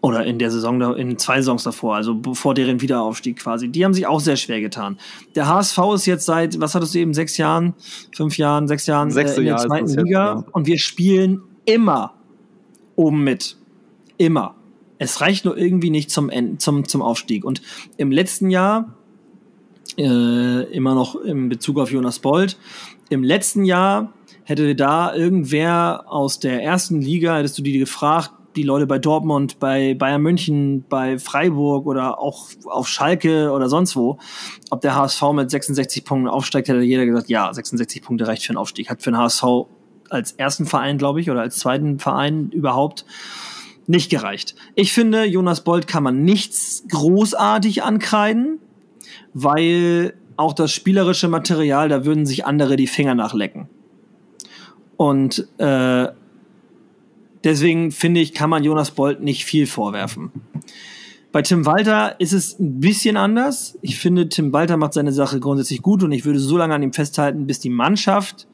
oder in der Saison, in zwei Saisons davor, also vor deren Wiederaufstieg quasi, die haben sich auch sehr schwer getan. Der HSV ist jetzt seit, was hattest du eben, sechs Jahren, fünf Jahren, sechs Jahren äh, in der Jahr zweiten Liga jetzt, ja. und wir spielen immer oben mit. Immer. Es reicht nur irgendwie nicht zum, zum, zum Aufstieg. Und im letzten Jahr äh, immer noch in Bezug auf Jonas Bold. Im letzten Jahr hätte da irgendwer aus der ersten Liga, hättest du die gefragt, die Leute bei Dortmund, bei Bayern München, bei Freiburg oder auch auf Schalke oder sonst wo, ob der HSV mit 66 Punkten aufsteigt, hätte jeder gesagt, ja, 66 Punkte reicht für einen Aufstieg. Hat für den HSV als ersten Verein, glaube ich, oder als zweiten Verein überhaupt nicht gereicht. Ich finde, Jonas Bold kann man nichts großartig ankreiden weil auch das spielerische Material, da würden sich andere die Finger nachlecken. Und äh, deswegen finde ich, kann man Jonas Bolt nicht viel vorwerfen. Bei Tim Walter ist es ein bisschen anders. Ich finde, Tim Walter macht seine Sache grundsätzlich gut und ich würde so lange an ihm festhalten, bis die Mannschaft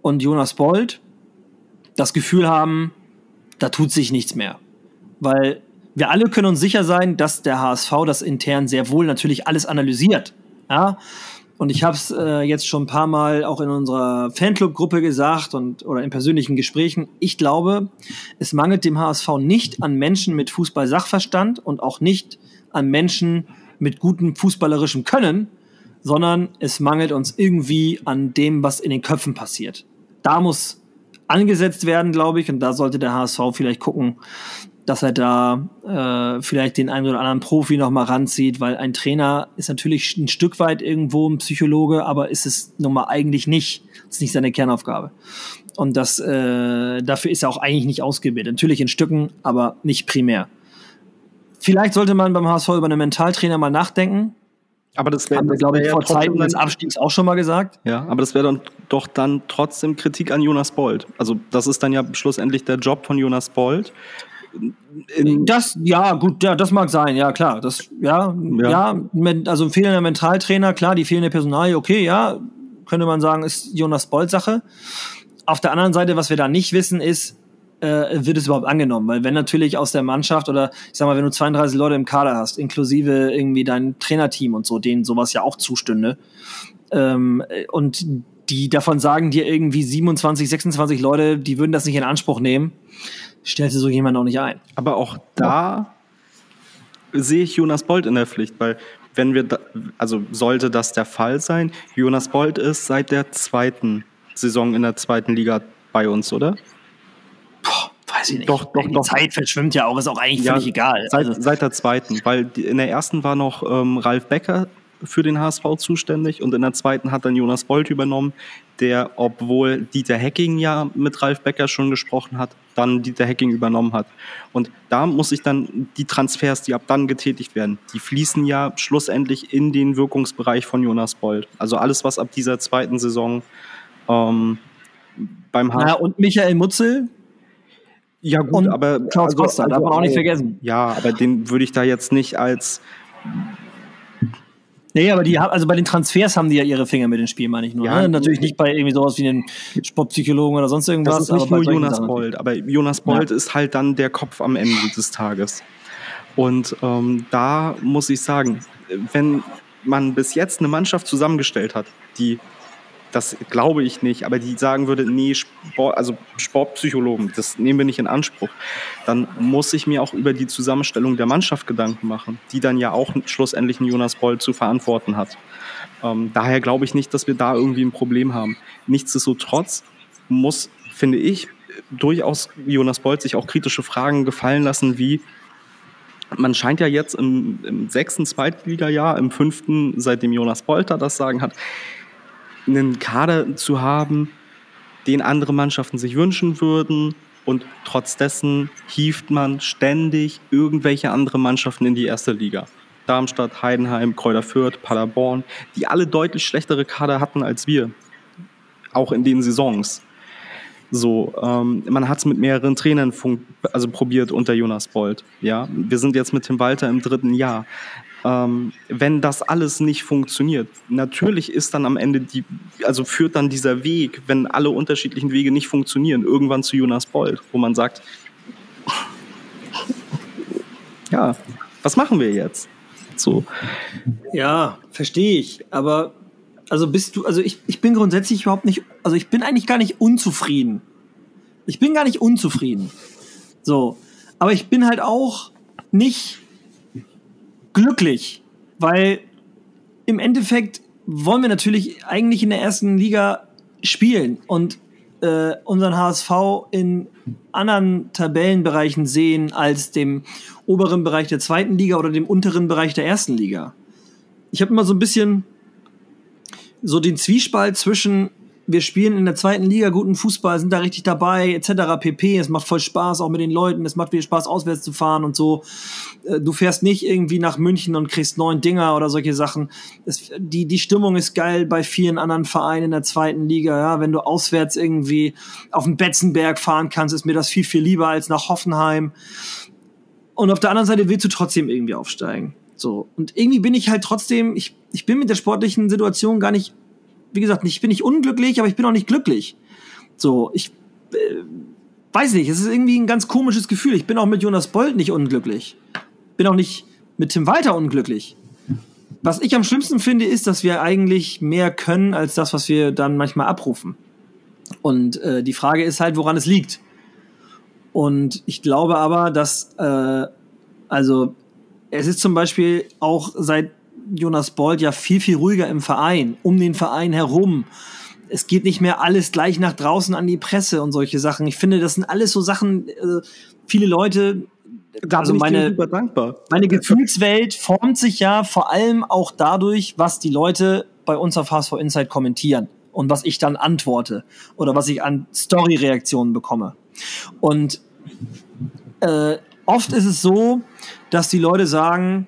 und Jonas Bolt das Gefühl haben, da tut sich nichts mehr. Weil wir alle können uns sicher sein, dass der HSV das intern sehr wohl natürlich alles analysiert. Ja? Und ich habe es äh, jetzt schon ein paar Mal auch in unserer Fanclub-Gruppe gesagt und oder in persönlichen Gesprächen. Ich glaube, es mangelt dem HSV nicht an Menschen mit Fußball-Sachverstand und auch nicht an Menschen mit gutem fußballerischem Können, sondern es mangelt uns irgendwie an dem, was in den Köpfen passiert. Da muss angesetzt werden, glaube ich, und da sollte der HSV vielleicht gucken, dass er da äh, vielleicht den einen oder anderen Profi noch mal ranzieht, weil ein Trainer ist natürlich ein Stück weit irgendwo ein Psychologe, aber ist es nun mal eigentlich nicht. Das ist nicht seine Kernaufgabe. Und das äh, dafür ist er auch eigentlich nicht ausgebildet. Natürlich in Stücken, aber nicht primär. Vielleicht sollte man beim HSV über einen Mentaltrainer mal nachdenken. Aber das wäre, Haben wir, glaube ich, vor Zeiten des Abstiegs auch schon mal gesagt. Ja, aber das wäre dann doch dann trotzdem Kritik an Jonas Bold. Also das ist dann ja schlussendlich der Job von Jonas Bold. Das, ja, gut, ja, das mag sein, ja, klar. Das, ja, ja, ja also ein fehlender Mentaltrainer, klar, die fehlende Personalie, okay, ja, könnte man sagen, ist Jonas Bold Sache. Auf der anderen Seite, was wir da nicht wissen, ist, äh, wird es überhaupt angenommen? Weil wenn natürlich aus der Mannschaft oder ich sag mal, wenn du 32 Leute im Kader hast, inklusive irgendwie dein Trainerteam und so, denen sowas ja auch zustünde, ähm, und die davon sagen dir irgendwie 27, 26 Leute, die würden das nicht in Anspruch nehmen, stellst du so jemand auch nicht ein. Aber auch da ja. sehe ich Jonas Bolt in der Pflicht, weil wenn wir, da, also sollte das der Fall sein, Jonas Bolt ist seit der zweiten Saison in der zweiten Liga bei uns, oder? Boah, weiß ich nicht. Doch, doch, die doch. Zeit verschwimmt ja auch, ist auch eigentlich ja, völlig egal. Seit, also. seit der zweiten, weil die, in der ersten war noch ähm, Ralf Becker für den HSV zuständig und in der zweiten hat dann Jonas Bolt übernommen, der, obwohl Dieter Hecking ja mit Ralf Becker schon gesprochen hat, dann Dieter Hecking übernommen hat. Und da muss ich dann die Transfers, die ab dann getätigt werden, die fließen ja schlussendlich in den Wirkungsbereich von Jonas Bolt. Also alles, was ab dieser zweiten Saison ähm, beim HSV. Ja, und Michael Mutzel, ja, gut, und aber. Klaus also, also, darf man auch nicht vergessen. Ja, aber den würde ich da jetzt nicht als. Nee, aber die haben, also bei den Transfers haben die ja ihre Finger mit dem Spiel, meine ich nur. Ja, ne? Natürlich nicht bei irgendwie sowas wie einem Sportpsychologen oder sonst irgendwas. Das ist nicht nur Jonas Bold, aber Jonas Bold ja. ist halt dann der Kopf am Ende des Tages. Und ähm, da muss ich sagen, wenn man bis jetzt eine Mannschaft zusammengestellt hat, die das glaube ich nicht, aber die sagen würde, nee, Sport, also Sportpsychologen, das nehmen wir nicht in Anspruch, dann muss ich mir auch über die Zusammenstellung der Mannschaft Gedanken machen, die dann ja auch schlussendlich ein Jonas Boll zu verantworten hat. Ähm, daher glaube ich nicht, dass wir da irgendwie ein Problem haben. Nichtsdestotrotz muss, finde ich, durchaus Jonas Bolt sich auch kritische Fragen gefallen lassen, wie man scheint ja jetzt im, im sechsten Zweitliga-Jahr, im fünften, seitdem Jonas Polter das Sagen hat, einen Kader zu haben, den andere Mannschaften sich wünschen würden. Und trotz dessen hieft man ständig irgendwelche andere Mannschaften in die erste Liga. Darmstadt, Heidenheim, Kräuter Fürth, Paderborn, die alle deutlich schlechtere Kader hatten als wir. Auch in den Saisons. So, ähm, man hat es mit mehreren Trainern also probiert unter Jonas Bold. Ja, wir sind jetzt mit Tim Walter im dritten Jahr ähm, wenn das alles nicht funktioniert, natürlich ist dann am Ende die, also führt dann dieser Weg, wenn alle unterschiedlichen Wege nicht funktionieren, irgendwann zu Jonas Bold, wo man sagt, ja, was machen wir jetzt? So. Ja, verstehe ich. Aber also bist du, also ich, ich bin grundsätzlich überhaupt nicht, also ich bin eigentlich gar nicht unzufrieden. Ich bin gar nicht unzufrieden. So. Aber ich bin halt auch nicht glücklich, weil im Endeffekt wollen wir natürlich eigentlich in der ersten Liga spielen und äh, unseren HSV in anderen Tabellenbereichen sehen als dem oberen Bereich der zweiten Liga oder dem unteren Bereich der ersten Liga. Ich habe immer so ein bisschen so den Zwiespalt zwischen wir spielen in der zweiten Liga guten Fußball, sind da richtig dabei, etc. pp. Es macht voll Spaß, auch mit den Leuten. Es macht viel Spaß, auswärts zu fahren und so. Äh, du fährst nicht irgendwie nach München und kriegst neun Dinger oder solche Sachen. Es, die, die Stimmung ist geil bei vielen anderen Vereinen in der zweiten Liga. Ja, wenn du auswärts irgendwie auf den Betzenberg fahren kannst, ist mir das viel, viel lieber als nach Hoffenheim. Und auf der anderen Seite willst du trotzdem irgendwie aufsteigen. So. Und irgendwie bin ich halt trotzdem, ich, ich bin mit der sportlichen Situation gar nicht wie gesagt, ich bin nicht unglücklich, aber ich bin auch nicht glücklich. So, ich äh, weiß nicht, es ist irgendwie ein ganz komisches Gefühl. Ich bin auch mit Jonas Bolt nicht unglücklich. Bin auch nicht mit Tim Walter unglücklich. Was ich am schlimmsten finde, ist, dass wir eigentlich mehr können als das, was wir dann manchmal abrufen. Und äh, die Frage ist halt, woran es liegt. Und ich glaube aber, dass, äh, also, es ist zum Beispiel auch seit Jonas Bolt ja viel, viel ruhiger im Verein, um den Verein herum. Es geht nicht mehr alles gleich nach draußen an die Presse und solche Sachen. Ich finde, das sind alles so Sachen, äh, viele Leute da also meine, meine Gefühlswelt formt sich ja vor allem auch dadurch, was die Leute bei uns auf HSV Insight kommentieren und was ich dann antworte oder was ich an Story-Reaktionen bekomme. Und äh, oft ist es so, dass die Leute sagen,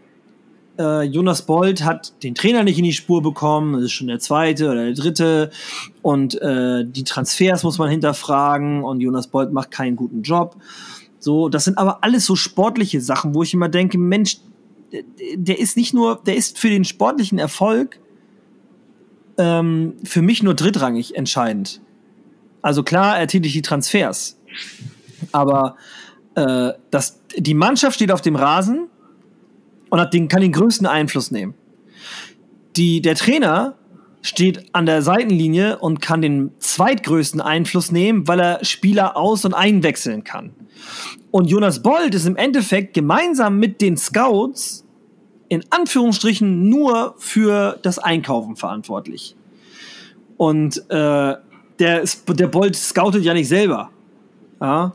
äh, Jonas Bold hat den Trainer nicht in die Spur bekommen, das ist schon der zweite oder der dritte. Und äh, die Transfers muss man hinterfragen. Und Jonas Bold macht keinen guten Job. So, das sind aber alles so sportliche Sachen, wo ich immer denke, Mensch, der ist nicht nur, der ist für den sportlichen Erfolg ähm, für mich nur drittrangig entscheidend. Also klar, er tätigt die Transfers, aber äh, das, die Mannschaft steht auf dem Rasen und hat den, kann den größten Einfluss nehmen. Die, der Trainer steht an der Seitenlinie und kann den zweitgrößten Einfluss nehmen, weil er Spieler aus- und einwechseln kann. Und Jonas Bold ist im Endeffekt gemeinsam mit den Scouts in Anführungsstrichen nur für das Einkaufen verantwortlich. Und äh, der, der Bold scoutet ja nicht selber. Ja?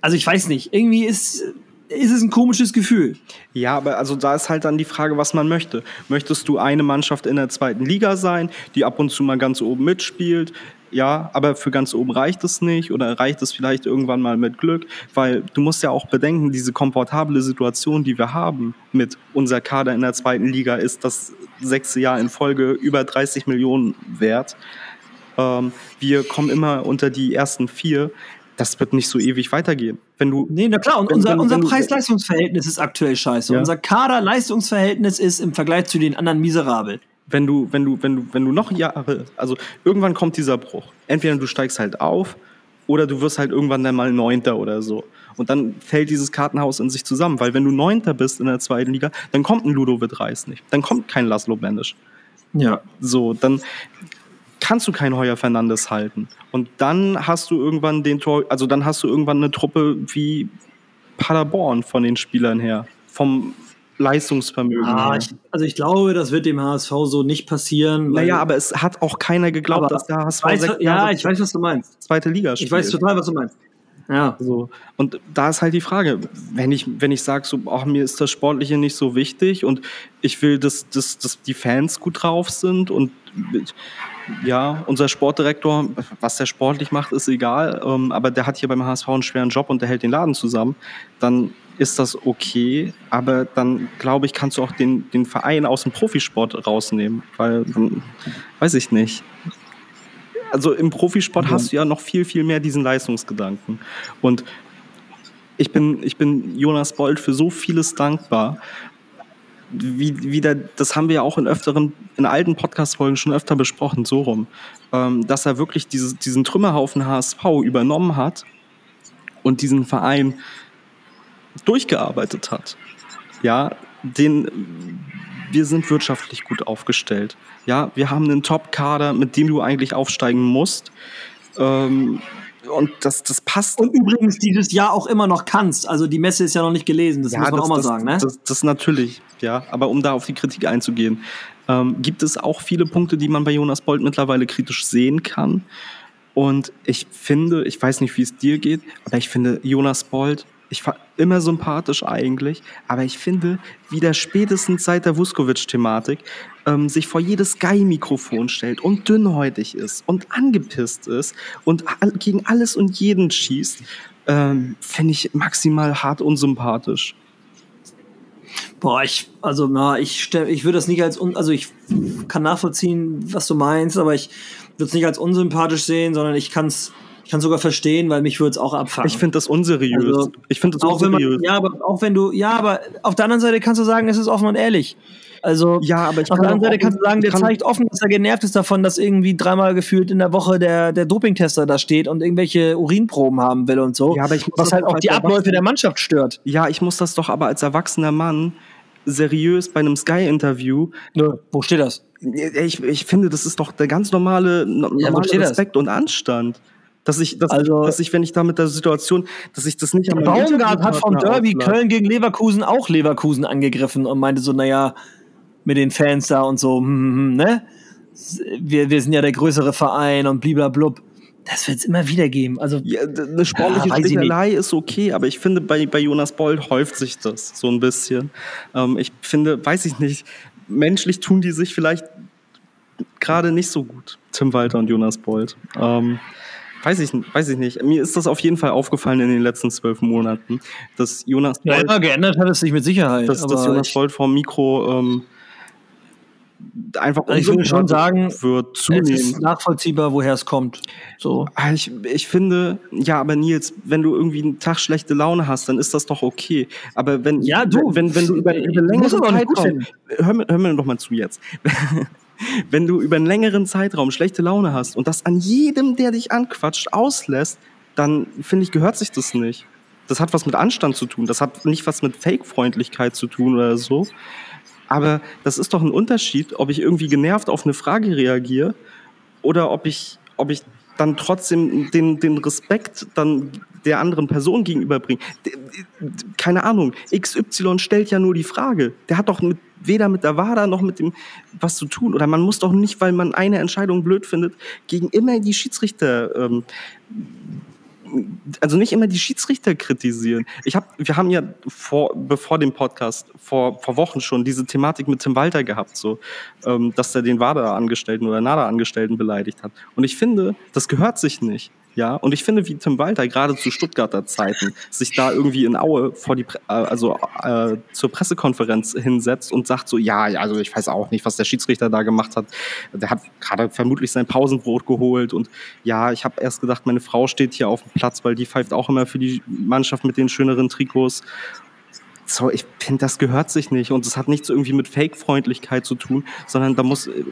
Also ich weiß nicht, irgendwie ist, ist es ein komisches Gefühl. Ja, aber also da ist halt dann die Frage, was man möchte. Möchtest du eine Mannschaft in der zweiten Liga sein, die ab und zu mal ganz oben mitspielt? Ja, aber für ganz oben reicht es nicht oder reicht es vielleicht irgendwann mal mit Glück, weil du musst ja auch bedenken, diese komfortable Situation, die wir haben mit unser Kader in der zweiten Liga, ist das sechste Jahr in Folge über 30 Millionen wert. Ähm, wir kommen immer unter die ersten vier das wird nicht so ewig weitergehen. Wenn du nee, na klar, und wenn, unser, wenn, unser Preis-Leistungs-Verhältnis ist aktuell scheiße. Ja. Unser Kader-Leistungsverhältnis ist im Vergleich zu den anderen miserabel. Wenn du, wenn du, wenn du, wenn du noch Jahre, also irgendwann kommt dieser Bruch. Entweder du steigst halt auf oder du wirst halt irgendwann dann mal Neunter oder so. Und dann fällt dieses Kartenhaus in sich zusammen, weil wenn du Neunter bist in der zweiten Liga, dann kommt ein Ludovic Reis nicht. Dann kommt kein Laszlo Bendisch. Ja. So, dann kannst du kein Heuer Fernandes halten. Und dann hast du irgendwann den Tor, also dann hast du irgendwann eine Truppe wie Paderborn von den Spielern her, vom Leistungsvermögen. Ah, ich, also ich glaube, das wird dem HSV so nicht passieren. Naja, aber es hat auch keiner geglaubt, dass der HSV weiß, Ja, Jahre ich weiß, was du meinst. Zweite Liga spielt. Ich weiß total, was du meinst. Ja. So. Und da ist halt die Frage, wenn ich, wenn ich sage, so, ach, mir ist das Sportliche nicht so wichtig und ich will, dass, dass, dass die Fans gut drauf sind und ja, unser Sportdirektor, was der sportlich macht, ist egal, ähm, aber der hat hier beim HSV einen schweren Job und der hält den Laden zusammen, dann ist das okay, aber dann glaube ich, kannst du auch den, den Verein aus dem Profisport rausnehmen, weil dann weiß ich nicht. Also im Profisport ja. hast du ja noch viel, viel mehr diesen Leistungsgedanken. Und ich bin, ich bin Jonas Bold für so vieles dankbar wie, wie der, das haben wir ja auch in öfteren, in alten Podcast-Folgen schon öfter besprochen, so rum, ähm, dass er wirklich diese, diesen Trümmerhaufen HSV übernommen hat und diesen Verein durchgearbeitet hat. Ja, den, wir sind wirtschaftlich gut aufgestellt. Ja, wir haben einen Top-Kader, mit dem du eigentlich aufsteigen musst. Ähm, und das, das passt. Und übrigens dieses Jahr auch immer noch kannst. Also die Messe ist ja noch nicht gelesen, das ja, muss man das, auch mal das, sagen. Ne? Das, das natürlich, ja. Aber um da auf die Kritik einzugehen, ähm, gibt es auch viele Punkte, die man bei Jonas Bolt mittlerweile kritisch sehen kann. Und ich finde, ich weiß nicht, wie es dir geht, aber ich finde, Jonas Bolt ich war immer sympathisch eigentlich, aber ich finde, wie der spätestens seit der Vuskovic-Thematik ähm, sich vor jedes Sky-Mikrofon stellt und dünnhäutig ist und angepisst ist und gegen alles und jeden schießt, ähm, finde ich maximal hart unsympathisch. Boah, ich, also, na, ich, ich würde das nicht als, un, also ich kann nachvollziehen, was du meinst, aber ich würde es nicht als unsympathisch sehen, sondern ich kann es ich kann sogar verstehen, weil mich würde es auch abfangen. Ich finde das unseriös. Also, ich finde das auch unseriös. Man, ja, aber auch wenn du, ja, aber auf der anderen Seite kannst du sagen, es ist offen und ehrlich. Also ja, aber ich auf der anderen Seite kannst du sagen, der zeigt offen, dass er genervt ist davon, dass irgendwie dreimal gefühlt in der Woche der, der Dopingtester da steht und irgendwelche Urinproben haben will und so. Ja, aber ich muss was halt auch die Abläufe der Mannschaft stört. Ja, ich muss das doch aber als erwachsener Mann seriös bei einem Sky-Interview. Wo steht das? Ich, ich finde, das ist doch der ganz normale, normale ja, Respekt und Anstand. Dass ich, dass, also, ich, dass ich, wenn ich da mit der Situation, dass ich das nicht am Baumgart hat vom Derby auflag. Köln gegen Leverkusen auch Leverkusen angegriffen und meinte so, naja, mit den Fans da und so, hm, hm, hm, ne? Wir, wir sind ja der größere Verein und bliblablub. Das wird es immer wieder geben. Also ja, eine sportliche ja, Stichelei ist okay, aber ich finde, bei, bei Jonas Bold häuft sich das so ein bisschen. Ähm, ich finde, weiß ich nicht, menschlich tun die sich vielleicht gerade nicht so gut, Tim Walter und Jonas Bold. Ähm, weiß ich, weiß ich nicht. Mir ist das auf jeden Fall aufgefallen in den letzten zwölf Monaten, dass Jonas Bold. Ja, geändert hat es sich mit Sicherheit. Dass, dass Jonas Bold vor dem Mikro ähm, einfach also ich würde schon sagen, wird zunehmen. Es ist nachvollziehbar, woher es kommt. So. Ah, ich, ich finde, ja, aber Nils, wenn du irgendwie einen Tag schlechte Laune hast, dann ist das doch okay. Aber wenn, ja, du, wenn, wenn du über, über längeren Zeitraum, hör mir, hör mir doch mal zu jetzt. wenn du über einen längeren Zeitraum schlechte Laune hast und das an jedem, der dich anquatscht, auslässt, dann finde ich, gehört sich das nicht. Das hat was mit Anstand zu tun. Das hat nicht was mit Fake-Freundlichkeit zu tun oder so. Aber das ist doch ein Unterschied, ob ich irgendwie genervt auf eine Frage reagiere oder ob ich, ob ich dann trotzdem den, den Respekt dann der anderen Person gegenüberbringe. Keine Ahnung, XY stellt ja nur die Frage. Der hat doch mit, weder mit der WADA noch mit dem was zu tun. Oder man muss doch nicht, weil man eine Entscheidung blöd findet, gegen immer die Schiedsrichter ähm, also nicht immer die Schiedsrichter kritisieren. Ich hab, wir haben ja vor, bevor dem Podcast vor, vor Wochen schon diese Thematik mit Tim Walter gehabt, so, ähm, dass er den WADA-Angestellten oder NADA-Angestellten beleidigt hat. Und ich finde, das gehört sich nicht. Ja, und ich finde, wie Tim Walter gerade zu Stuttgarter Zeiten sich da irgendwie in Aue vor die, äh, also äh, zur Pressekonferenz hinsetzt und sagt so, ja, also ich weiß auch nicht, was der Schiedsrichter da gemacht hat. Der hat gerade vermutlich sein Pausenbrot geholt und ja, ich habe erst gedacht, meine Frau steht hier auf dem Platz, weil die pfeift auch immer für die Mannschaft mit den schöneren Trikots. So, ich finde, das gehört sich nicht und es hat nichts irgendwie mit Fake-Freundlichkeit zu tun, sondern da muss äh,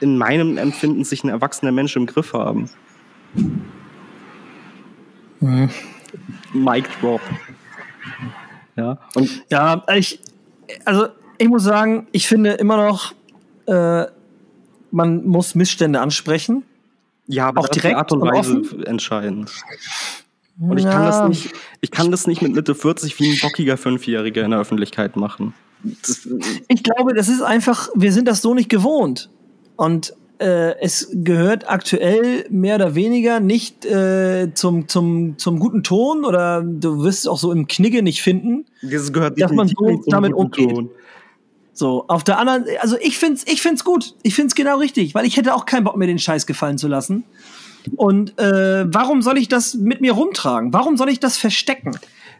in meinem Empfinden sich ein erwachsener Mensch im Griff haben. Mhm. Mic Drop. Ja, und ja, ich, also ich muss sagen, ich finde immer noch, äh, man muss Missstände ansprechen. Ja, aber auch direkt Art und Weise und entscheidend. Und ich ja. kann das nicht, ich kann das nicht mit Mitte 40 wie ein bockiger Fünfjähriger in der Öffentlichkeit machen. Das, ich glaube, das ist einfach, wir sind das so nicht gewohnt. Und äh, es gehört aktuell mehr oder weniger nicht äh, zum, zum, zum guten Ton oder du wirst es auch so im Knigge nicht finden, das gehört dass man so damit umgeht. Ton. So, auf der anderen, also ich find's, ich find's gut. Ich find's genau richtig, weil ich hätte auch keinen Bock mir den Scheiß gefallen zu lassen. Und äh, warum soll ich das mit mir rumtragen? Warum soll ich das verstecken?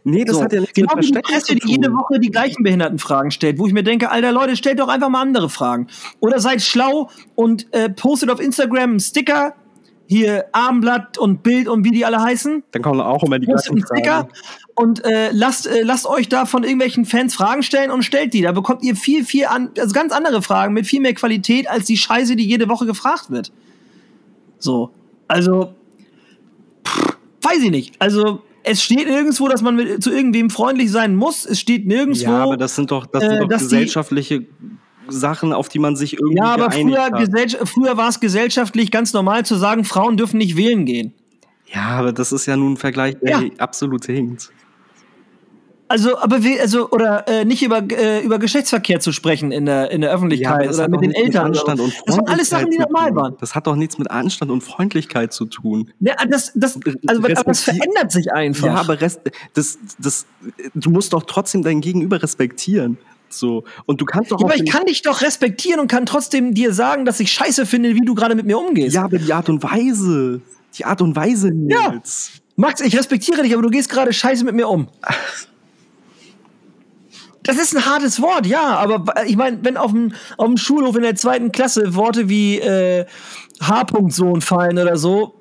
Nee, das so. hat ja nichts genau mit die Presse, die jede Woche die gleichen Behindertenfragen stellt, wo ich mir denke, alter Leute, stellt doch einfach mal andere Fragen. Oder seid schlau und äh, postet auf Instagram einen Sticker, hier Armblatt und Bild und wie die alle heißen. Dann kommen auch immer die gleichen Fragen. Und äh, lasst, äh, lasst euch da von irgendwelchen Fans Fragen stellen und stellt die. Da bekommt ihr viel, viel an, also ganz andere Fragen mit viel mehr Qualität als die Scheiße, die jede Woche gefragt wird. So. Also, pff, weiß ich nicht. Also, es steht nirgendwo, dass man mit, zu irgendwem freundlich sein muss. Es steht nirgendwo. Ja, aber das sind doch, das sind äh, doch gesellschaftliche Sachen, auf die man sich irgendwie Ja, aber früher, früher war es gesellschaftlich ganz normal zu sagen, Frauen dürfen nicht wählen gehen. Ja, aber das ist ja nun ein Vergleich, der ja. absolut hinkt. Also, aber wie, also, oder äh, nicht über, äh, über Geschlechtsverkehr zu sprechen in der, in der Öffentlichkeit ja, oder mit den Eltern. Mit Anstand und das waren alles Sachen, die normal waren. Das hat doch nichts mit Anstand und Freundlichkeit zu tun. Ja, das, das, also, aber das verändert sich einfach. Ja, aber Rest, das, das, du musst doch trotzdem dein Gegenüber respektieren. So. Und du kannst doch. Ja, aber ich kann dich doch respektieren und kann trotzdem dir sagen, dass ich scheiße finde, wie du gerade mit mir umgehst. Ja, aber die Art und Weise. Die Art und Weise, Nils. Ja. Max, ich respektiere dich, aber du gehst gerade scheiße mit mir um. Das ist ein hartes Wort, ja, aber ich meine, wenn auf dem, auf dem Schulhof in der zweiten Klasse Worte wie äh, H-Punkt-Sohn fallen oder so,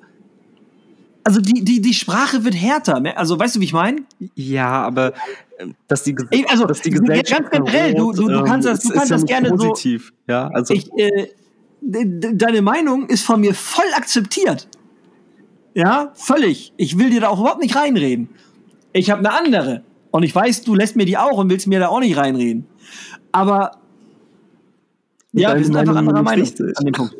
also die, die, die Sprache wird härter. Ne? Also weißt du, wie ich meine? Ja, aber äh, dass die, also, dass die Gesellschaft ganz generell, du, du, du kannst das, du kannst das gerne positiv. so. Ja, also ich, äh, deine Meinung ist von mir voll akzeptiert. Ja, völlig. Ich will dir da auch überhaupt nicht reinreden. Ich habe eine andere. Und ich weiß, du lässt mir die auch und willst mir da auch nicht reinreden. Aber ja, wir sind einfach anderer Meinung an dem Punkt.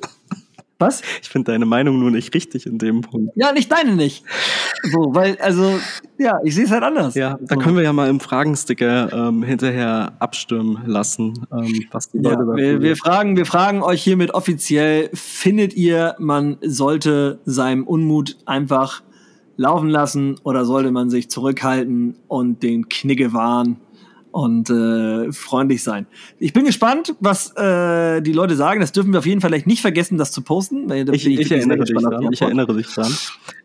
Was? Ich finde deine Meinung nur nicht richtig in dem Punkt. Ja, nicht deine nicht. So, weil, also, ja, ich sehe es halt anders. Ja, da so. können wir ja mal im Fragensticker ähm, hinterher abstimmen lassen, ähm, was die Leute ja, wir, wir, fragen, wir fragen euch hiermit offiziell, findet ihr, man sollte seinem Unmut einfach laufen lassen oder sollte man sich zurückhalten und den Knigge wahren? und äh, freundlich sein. Ich bin gespannt, was äh, die Leute sagen. Das dürfen wir auf jeden Fall nicht vergessen, das zu posten. Ich, ich, ich, erinnere dich dran. ich erinnere dich dran.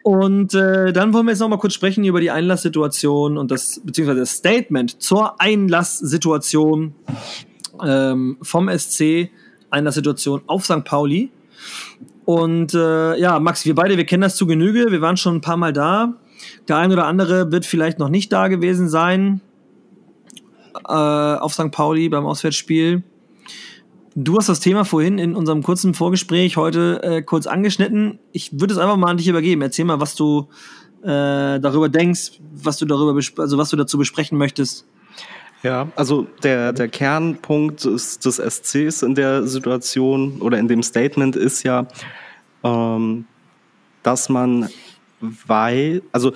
Und äh, dann wollen wir jetzt noch mal kurz sprechen über die Einlasssituation und das beziehungsweise das Statement zur Einlasssituation ähm, vom SC, Einlasssituation auf St. Pauli. Und äh, ja, Max, wir beide, wir kennen das zu Genüge. Wir waren schon ein paar Mal da. Der ein oder andere wird vielleicht noch nicht da gewesen sein äh, auf St. Pauli beim Auswärtsspiel. Du hast das Thema vorhin in unserem kurzen Vorgespräch heute äh, kurz angeschnitten. Ich würde es einfach mal an dich übergeben. Erzähl mal, was du äh, darüber denkst, was du darüber, also was du dazu besprechen möchtest. Ja, also der, der Kernpunkt des, des SCs in der Situation oder in dem Statement ist ja, ähm, dass man weil, also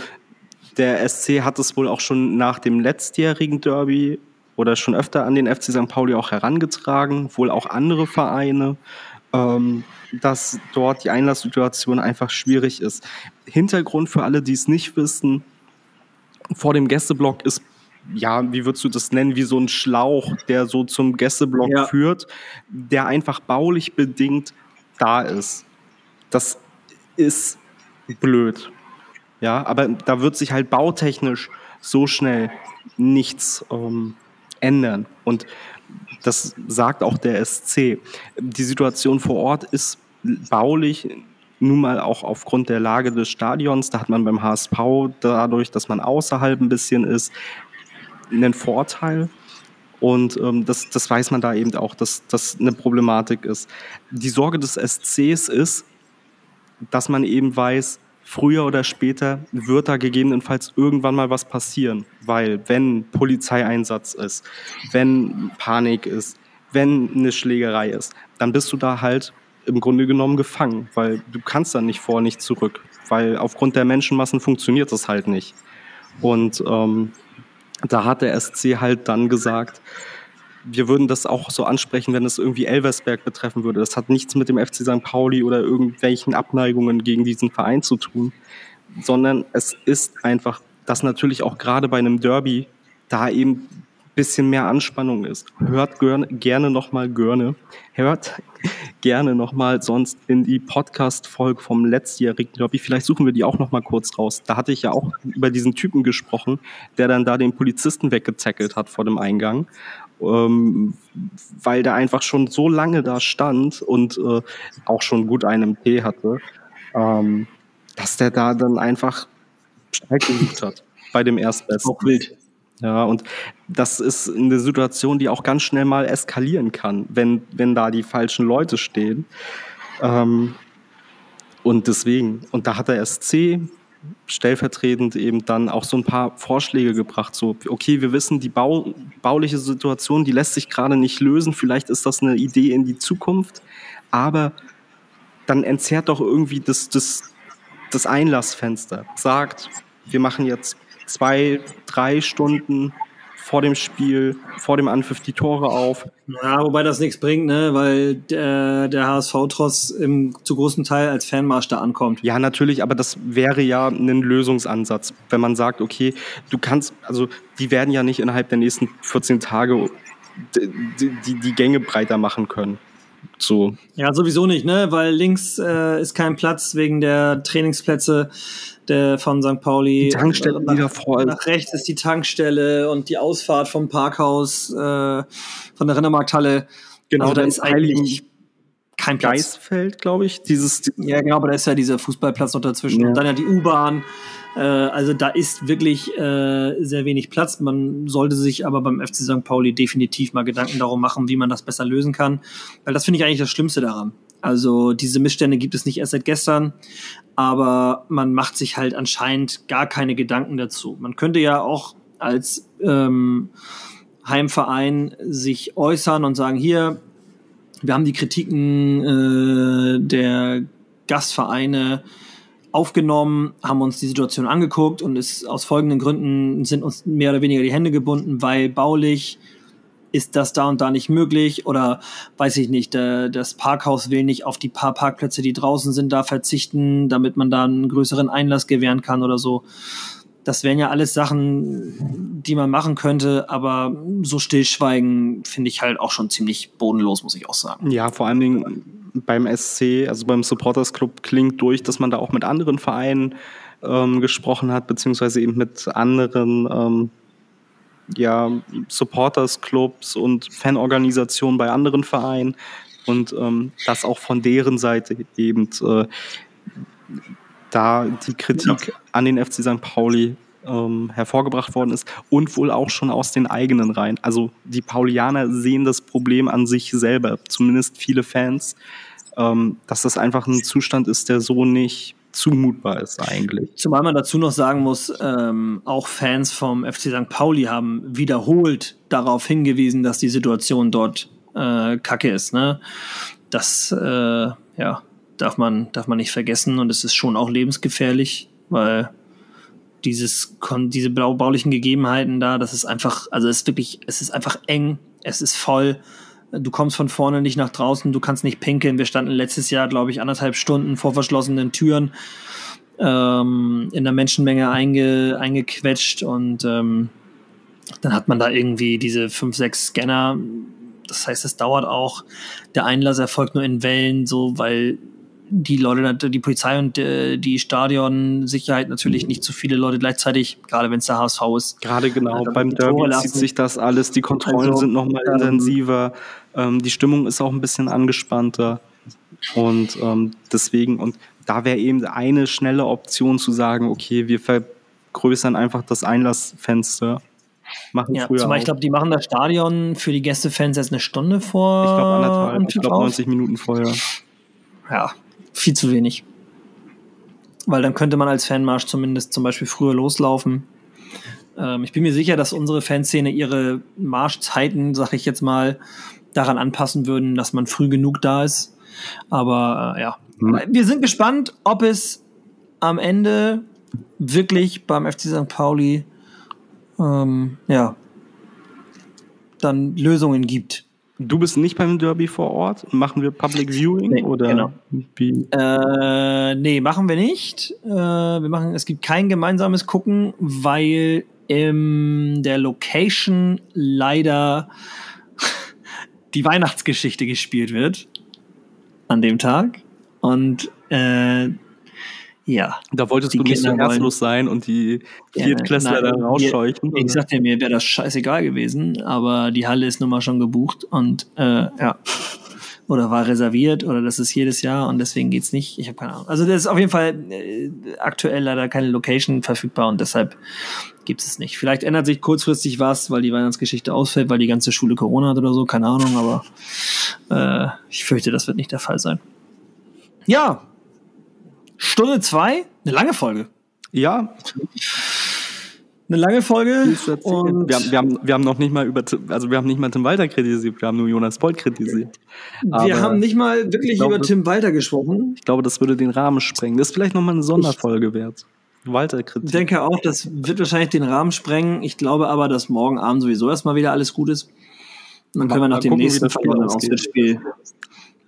der SC hat es wohl auch schon nach dem letztjährigen Derby oder schon öfter an den FC St. Pauli auch herangetragen, wohl auch andere Vereine, ähm, dass dort die Einlasssituation einfach schwierig ist. Hintergrund für alle, die es nicht wissen, vor dem Gästeblock ist ja, wie würdest du das nennen, wie so ein Schlauch, der so zum Gästeblock ja. führt, der einfach baulich bedingt da ist. Das ist blöd. Ja, aber da wird sich halt bautechnisch so schnell nichts ähm, ändern. Und das sagt auch der SC. Die Situation vor Ort ist baulich nun mal auch aufgrund der Lage des Stadions, da hat man beim HSV dadurch, dass man außerhalb ein bisschen ist, einen Vorteil. Und ähm, das, das weiß man da eben auch, dass das eine Problematik ist. Die Sorge des SCs ist, dass man eben weiß, früher oder später wird da gegebenenfalls irgendwann mal was passieren, weil wenn Polizeieinsatz ist, wenn Panik ist, wenn eine Schlägerei ist, dann bist du da halt im Grunde genommen gefangen, weil du kannst dann nicht vor, nicht zurück, weil aufgrund der Menschenmassen funktioniert das halt nicht. Und ähm, da hat der SC halt dann gesagt, wir würden das auch so ansprechen, wenn es irgendwie Elversberg betreffen würde. Das hat nichts mit dem FC St. Pauli oder irgendwelchen Abneigungen gegen diesen Verein zu tun, sondern es ist einfach, dass natürlich auch gerade bei einem Derby da eben bisschen mehr Anspannung ist. Hört gerne nochmal Görne. Hört gerne nochmal sonst in die Podcast-Folge vom letztjährigen Derby. Vielleicht suchen wir die auch nochmal kurz raus. Da hatte ich ja auch über diesen Typen gesprochen, der dann da den Polizisten weggetackelt hat vor dem Eingang ähm, weil der einfach schon so lange da stand und äh, auch schon gut einen MP hatte, ähm, dass der da dann einfach Streit gesucht hat bei dem Erstbesten. Auch wild. Ja, und das ist eine Situation, die auch ganz schnell mal eskalieren kann, wenn, wenn da die falschen Leute stehen. Ähm, und deswegen, und da hat der SC stellvertretend eben dann auch so ein paar Vorschläge gebracht. So, okay, wir wissen, die Bau, bauliche Situation, die lässt sich gerade nicht lösen. Vielleicht ist das eine Idee in die Zukunft, aber dann entzerrt doch irgendwie das, das, das Einlassfenster. Sagt, wir machen jetzt zwei, drei Stunden vor dem Spiel, vor dem Anpfiff die Tore auf. Ja, wobei das nichts bringt, ne, weil der, der HSV trotz im zu großen Teil als Fanmarsch da ankommt. Ja, natürlich, aber das wäre ja ein Lösungsansatz, wenn man sagt, okay, du kannst, also die werden ja nicht innerhalb der nächsten 14 Tage die, die, die Gänge breiter machen können. So. Ja, sowieso nicht, ne? Weil links äh, ist kein Platz wegen der Trainingsplätze der von St. Pauli. Die Tankstelle nach, wieder voll. Nach rechts ist die Tankstelle und die Ausfahrt vom Parkhaus äh, von der Rindermarkthalle. Genau, also da ist eigentlich kein Platz. Geisfeld, glaube ich. Dieses, ja, genau, aber da ist ja dieser Fußballplatz noch dazwischen. Ja. Und dann ja die U-Bahn. Äh, also da ist wirklich äh, sehr wenig Platz. Man sollte sich aber beim FC St. Pauli definitiv mal Gedanken darum machen, wie man das besser lösen kann. Weil das finde ich eigentlich das Schlimmste daran. Also diese Missstände gibt es nicht erst seit gestern, aber man macht sich halt anscheinend gar keine Gedanken dazu. Man könnte ja auch als ähm, Heimverein sich äußern und sagen, hier, wir haben die Kritiken äh, der Gastvereine aufgenommen, haben uns die Situation angeguckt und ist aus folgenden Gründen sind uns mehr oder weniger die Hände gebunden, weil baulich ist das da und da nicht möglich oder weiß ich nicht, das Parkhaus will nicht auf die paar Parkplätze, die draußen sind, da verzichten, damit man da einen größeren Einlass gewähren kann oder so. Das wären ja alles Sachen, die man machen könnte, aber so stillschweigen finde ich halt auch schon ziemlich bodenlos, muss ich auch sagen. Ja, vor allen Dingen beim SC, also beim Supporters Club, klingt durch, dass man da auch mit anderen Vereinen ähm, gesprochen hat, beziehungsweise eben mit anderen ähm, ja, Supporters Clubs und Fanorganisationen bei anderen Vereinen und ähm, dass auch von deren Seite eben äh, da die Kritik ja. an den FC St. Pauli ähm, hervorgebracht worden ist und wohl auch schon aus den eigenen Reihen. Also die Paulianer sehen das Problem an sich selber, zumindest viele Fans, ähm, dass das einfach ein Zustand ist, der so nicht zumutbar ist eigentlich. Zumal man dazu noch sagen muss, ähm, auch Fans vom FC St. Pauli haben wiederholt darauf hingewiesen, dass die Situation dort äh, kacke ist. Ne? Das äh, ja, darf, man, darf man nicht vergessen und es ist schon auch lebensgefährlich, weil dieses, diese baulichen Gegebenheiten da, das ist einfach, also es ist wirklich, es ist einfach eng, es ist voll du kommst von vorne nicht nach draußen, du kannst nicht pinkeln. Wir standen letztes Jahr, glaube ich, anderthalb Stunden vor verschlossenen Türen ähm, in der Menschenmenge einge, eingequetscht und ähm, dann hat man da irgendwie diese fünf, sechs Scanner. Das heißt, es dauert auch. Der Einlass erfolgt nur in Wellen, so weil die Leute, die Polizei und äh, die Stadionsicherheit natürlich nicht zu viele Leute gleichzeitig, gerade wenn es der HSV ist. Gerade genau, äh, beim Derby zieht sich das alles, die Kontrollen also, sind nochmal ähm, intensiver, ähm, die Stimmung ist auch ein bisschen angespannter und ähm, deswegen, und da wäre eben eine schnelle Option zu sagen, okay, wir vergrößern einfach das Einlassfenster. Machen ja, früher zumal ich glaube, die machen das Stadion für die Gästefans jetzt eine Stunde vor. Ich glaube anderthalb, ich glaube 90 Minuten vorher. Ja, viel zu wenig. Weil dann könnte man als Fanmarsch zumindest zum Beispiel früher loslaufen. Ähm, ich bin mir sicher, dass unsere Fanszene ihre Marschzeiten, sag ich jetzt mal, daran anpassen würden, dass man früh genug da ist. Aber äh, ja, mhm. wir sind gespannt, ob es am Ende wirklich beim FC St. Pauli ähm, ja, dann Lösungen gibt. Du bist nicht beim Derby vor Ort? Machen wir Public Viewing nee, oder genau. wie? Äh, nee, machen wir nicht. Äh, wir machen, es gibt kein gemeinsames Gucken, weil in der Location leider die Weihnachtsgeschichte gespielt wird an dem Tag. Und äh, ja. Da wolltest du nicht so herzlos sein und die Viertklässler ja, dann rausscheuchen. Ich sagte mir, wäre das scheißegal gewesen, aber die Halle ist nun mal schon gebucht und äh, ja. Oder war reserviert oder das ist jedes Jahr und deswegen geht's nicht. Ich habe keine Ahnung. Also das ist auf jeden Fall äh, aktuell leider keine Location verfügbar und deshalb gibt es nicht. Vielleicht ändert sich kurzfristig was, weil die Weihnachtsgeschichte ausfällt, weil die ganze Schule Corona hat oder so, keine Ahnung, aber äh, ich fürchte, das wird nicht der Fall sein. Ja, Stunde zwei, eine lange Folge. Ja. Eine lange Folge. Und wir, haben, wir, haben, wir haben noch nicht mal über, also wir haben nicht mal Tim Walter kritisiert, wir haben nur Jonas Bolt kritisiert. Aber wir haben nicht mal wirklich glaube, über Tim Walter gesprochen. Ich glaube, das würde den Rahmen sprengen. Das ist vielleicht nochmal eine Sonderfolge wert. Walter Kritik. Ich denke auch, das wird wahrscheinlich den Rahmen sprengen. Ich glaube aber, dass morgen Abend sowieso erstmal wieder alles gut ist. Und dann können wir nach dem nächsten verlorenen Auswärtsspiel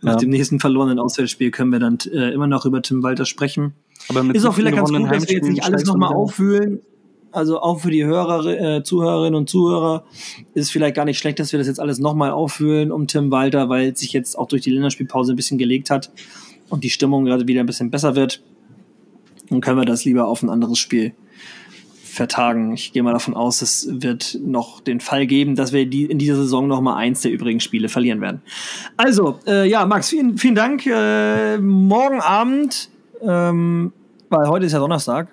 nach dem nächsten verlorenen Auswärtsspiel können wir dann äh, immer noch über Tim Walter sprechen. Aber ist auch vielleicht ganz gut, dass wir jetzt nicht alles nochmal aufwühlen. Also auch für die Hörer, äh, Zuhörerinnen und Zuhörer ist es vielleicht gar nicht schlecht, dass wir das jetzt alles nochmal auffühlen um Tim Walter, weil sich jetzt auch durch die Länderspielpause ein bisschen gelegt hat und die Stimmung gerade wieder ein bisschen besser wird. Dann können wir das lieber auf ein anderes Spiel vertagen. Ich gehe mal davon aus, es wird noch den Fall geben, dass wir die, in dieser Saison noch mal eins der übrigen Spiele verlieren werden. Also, äh, ja, Max, vielen, vielen Dank. Äh, morgen Abend, ähm, weil heute ist ja Donnerstag,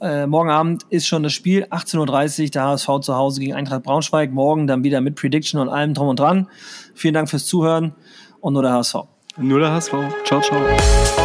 äh, morgen Abend ist schon das Spiel, 18.30 Uhr, der HSV zu Hause gegen Eintracht Braunschweig. Morgen dann wieder mit Prediction und allem drum und dran. Vielen Dank fürs Zuhören und nur der HSV. Nur der HSV. Ciao, ciao.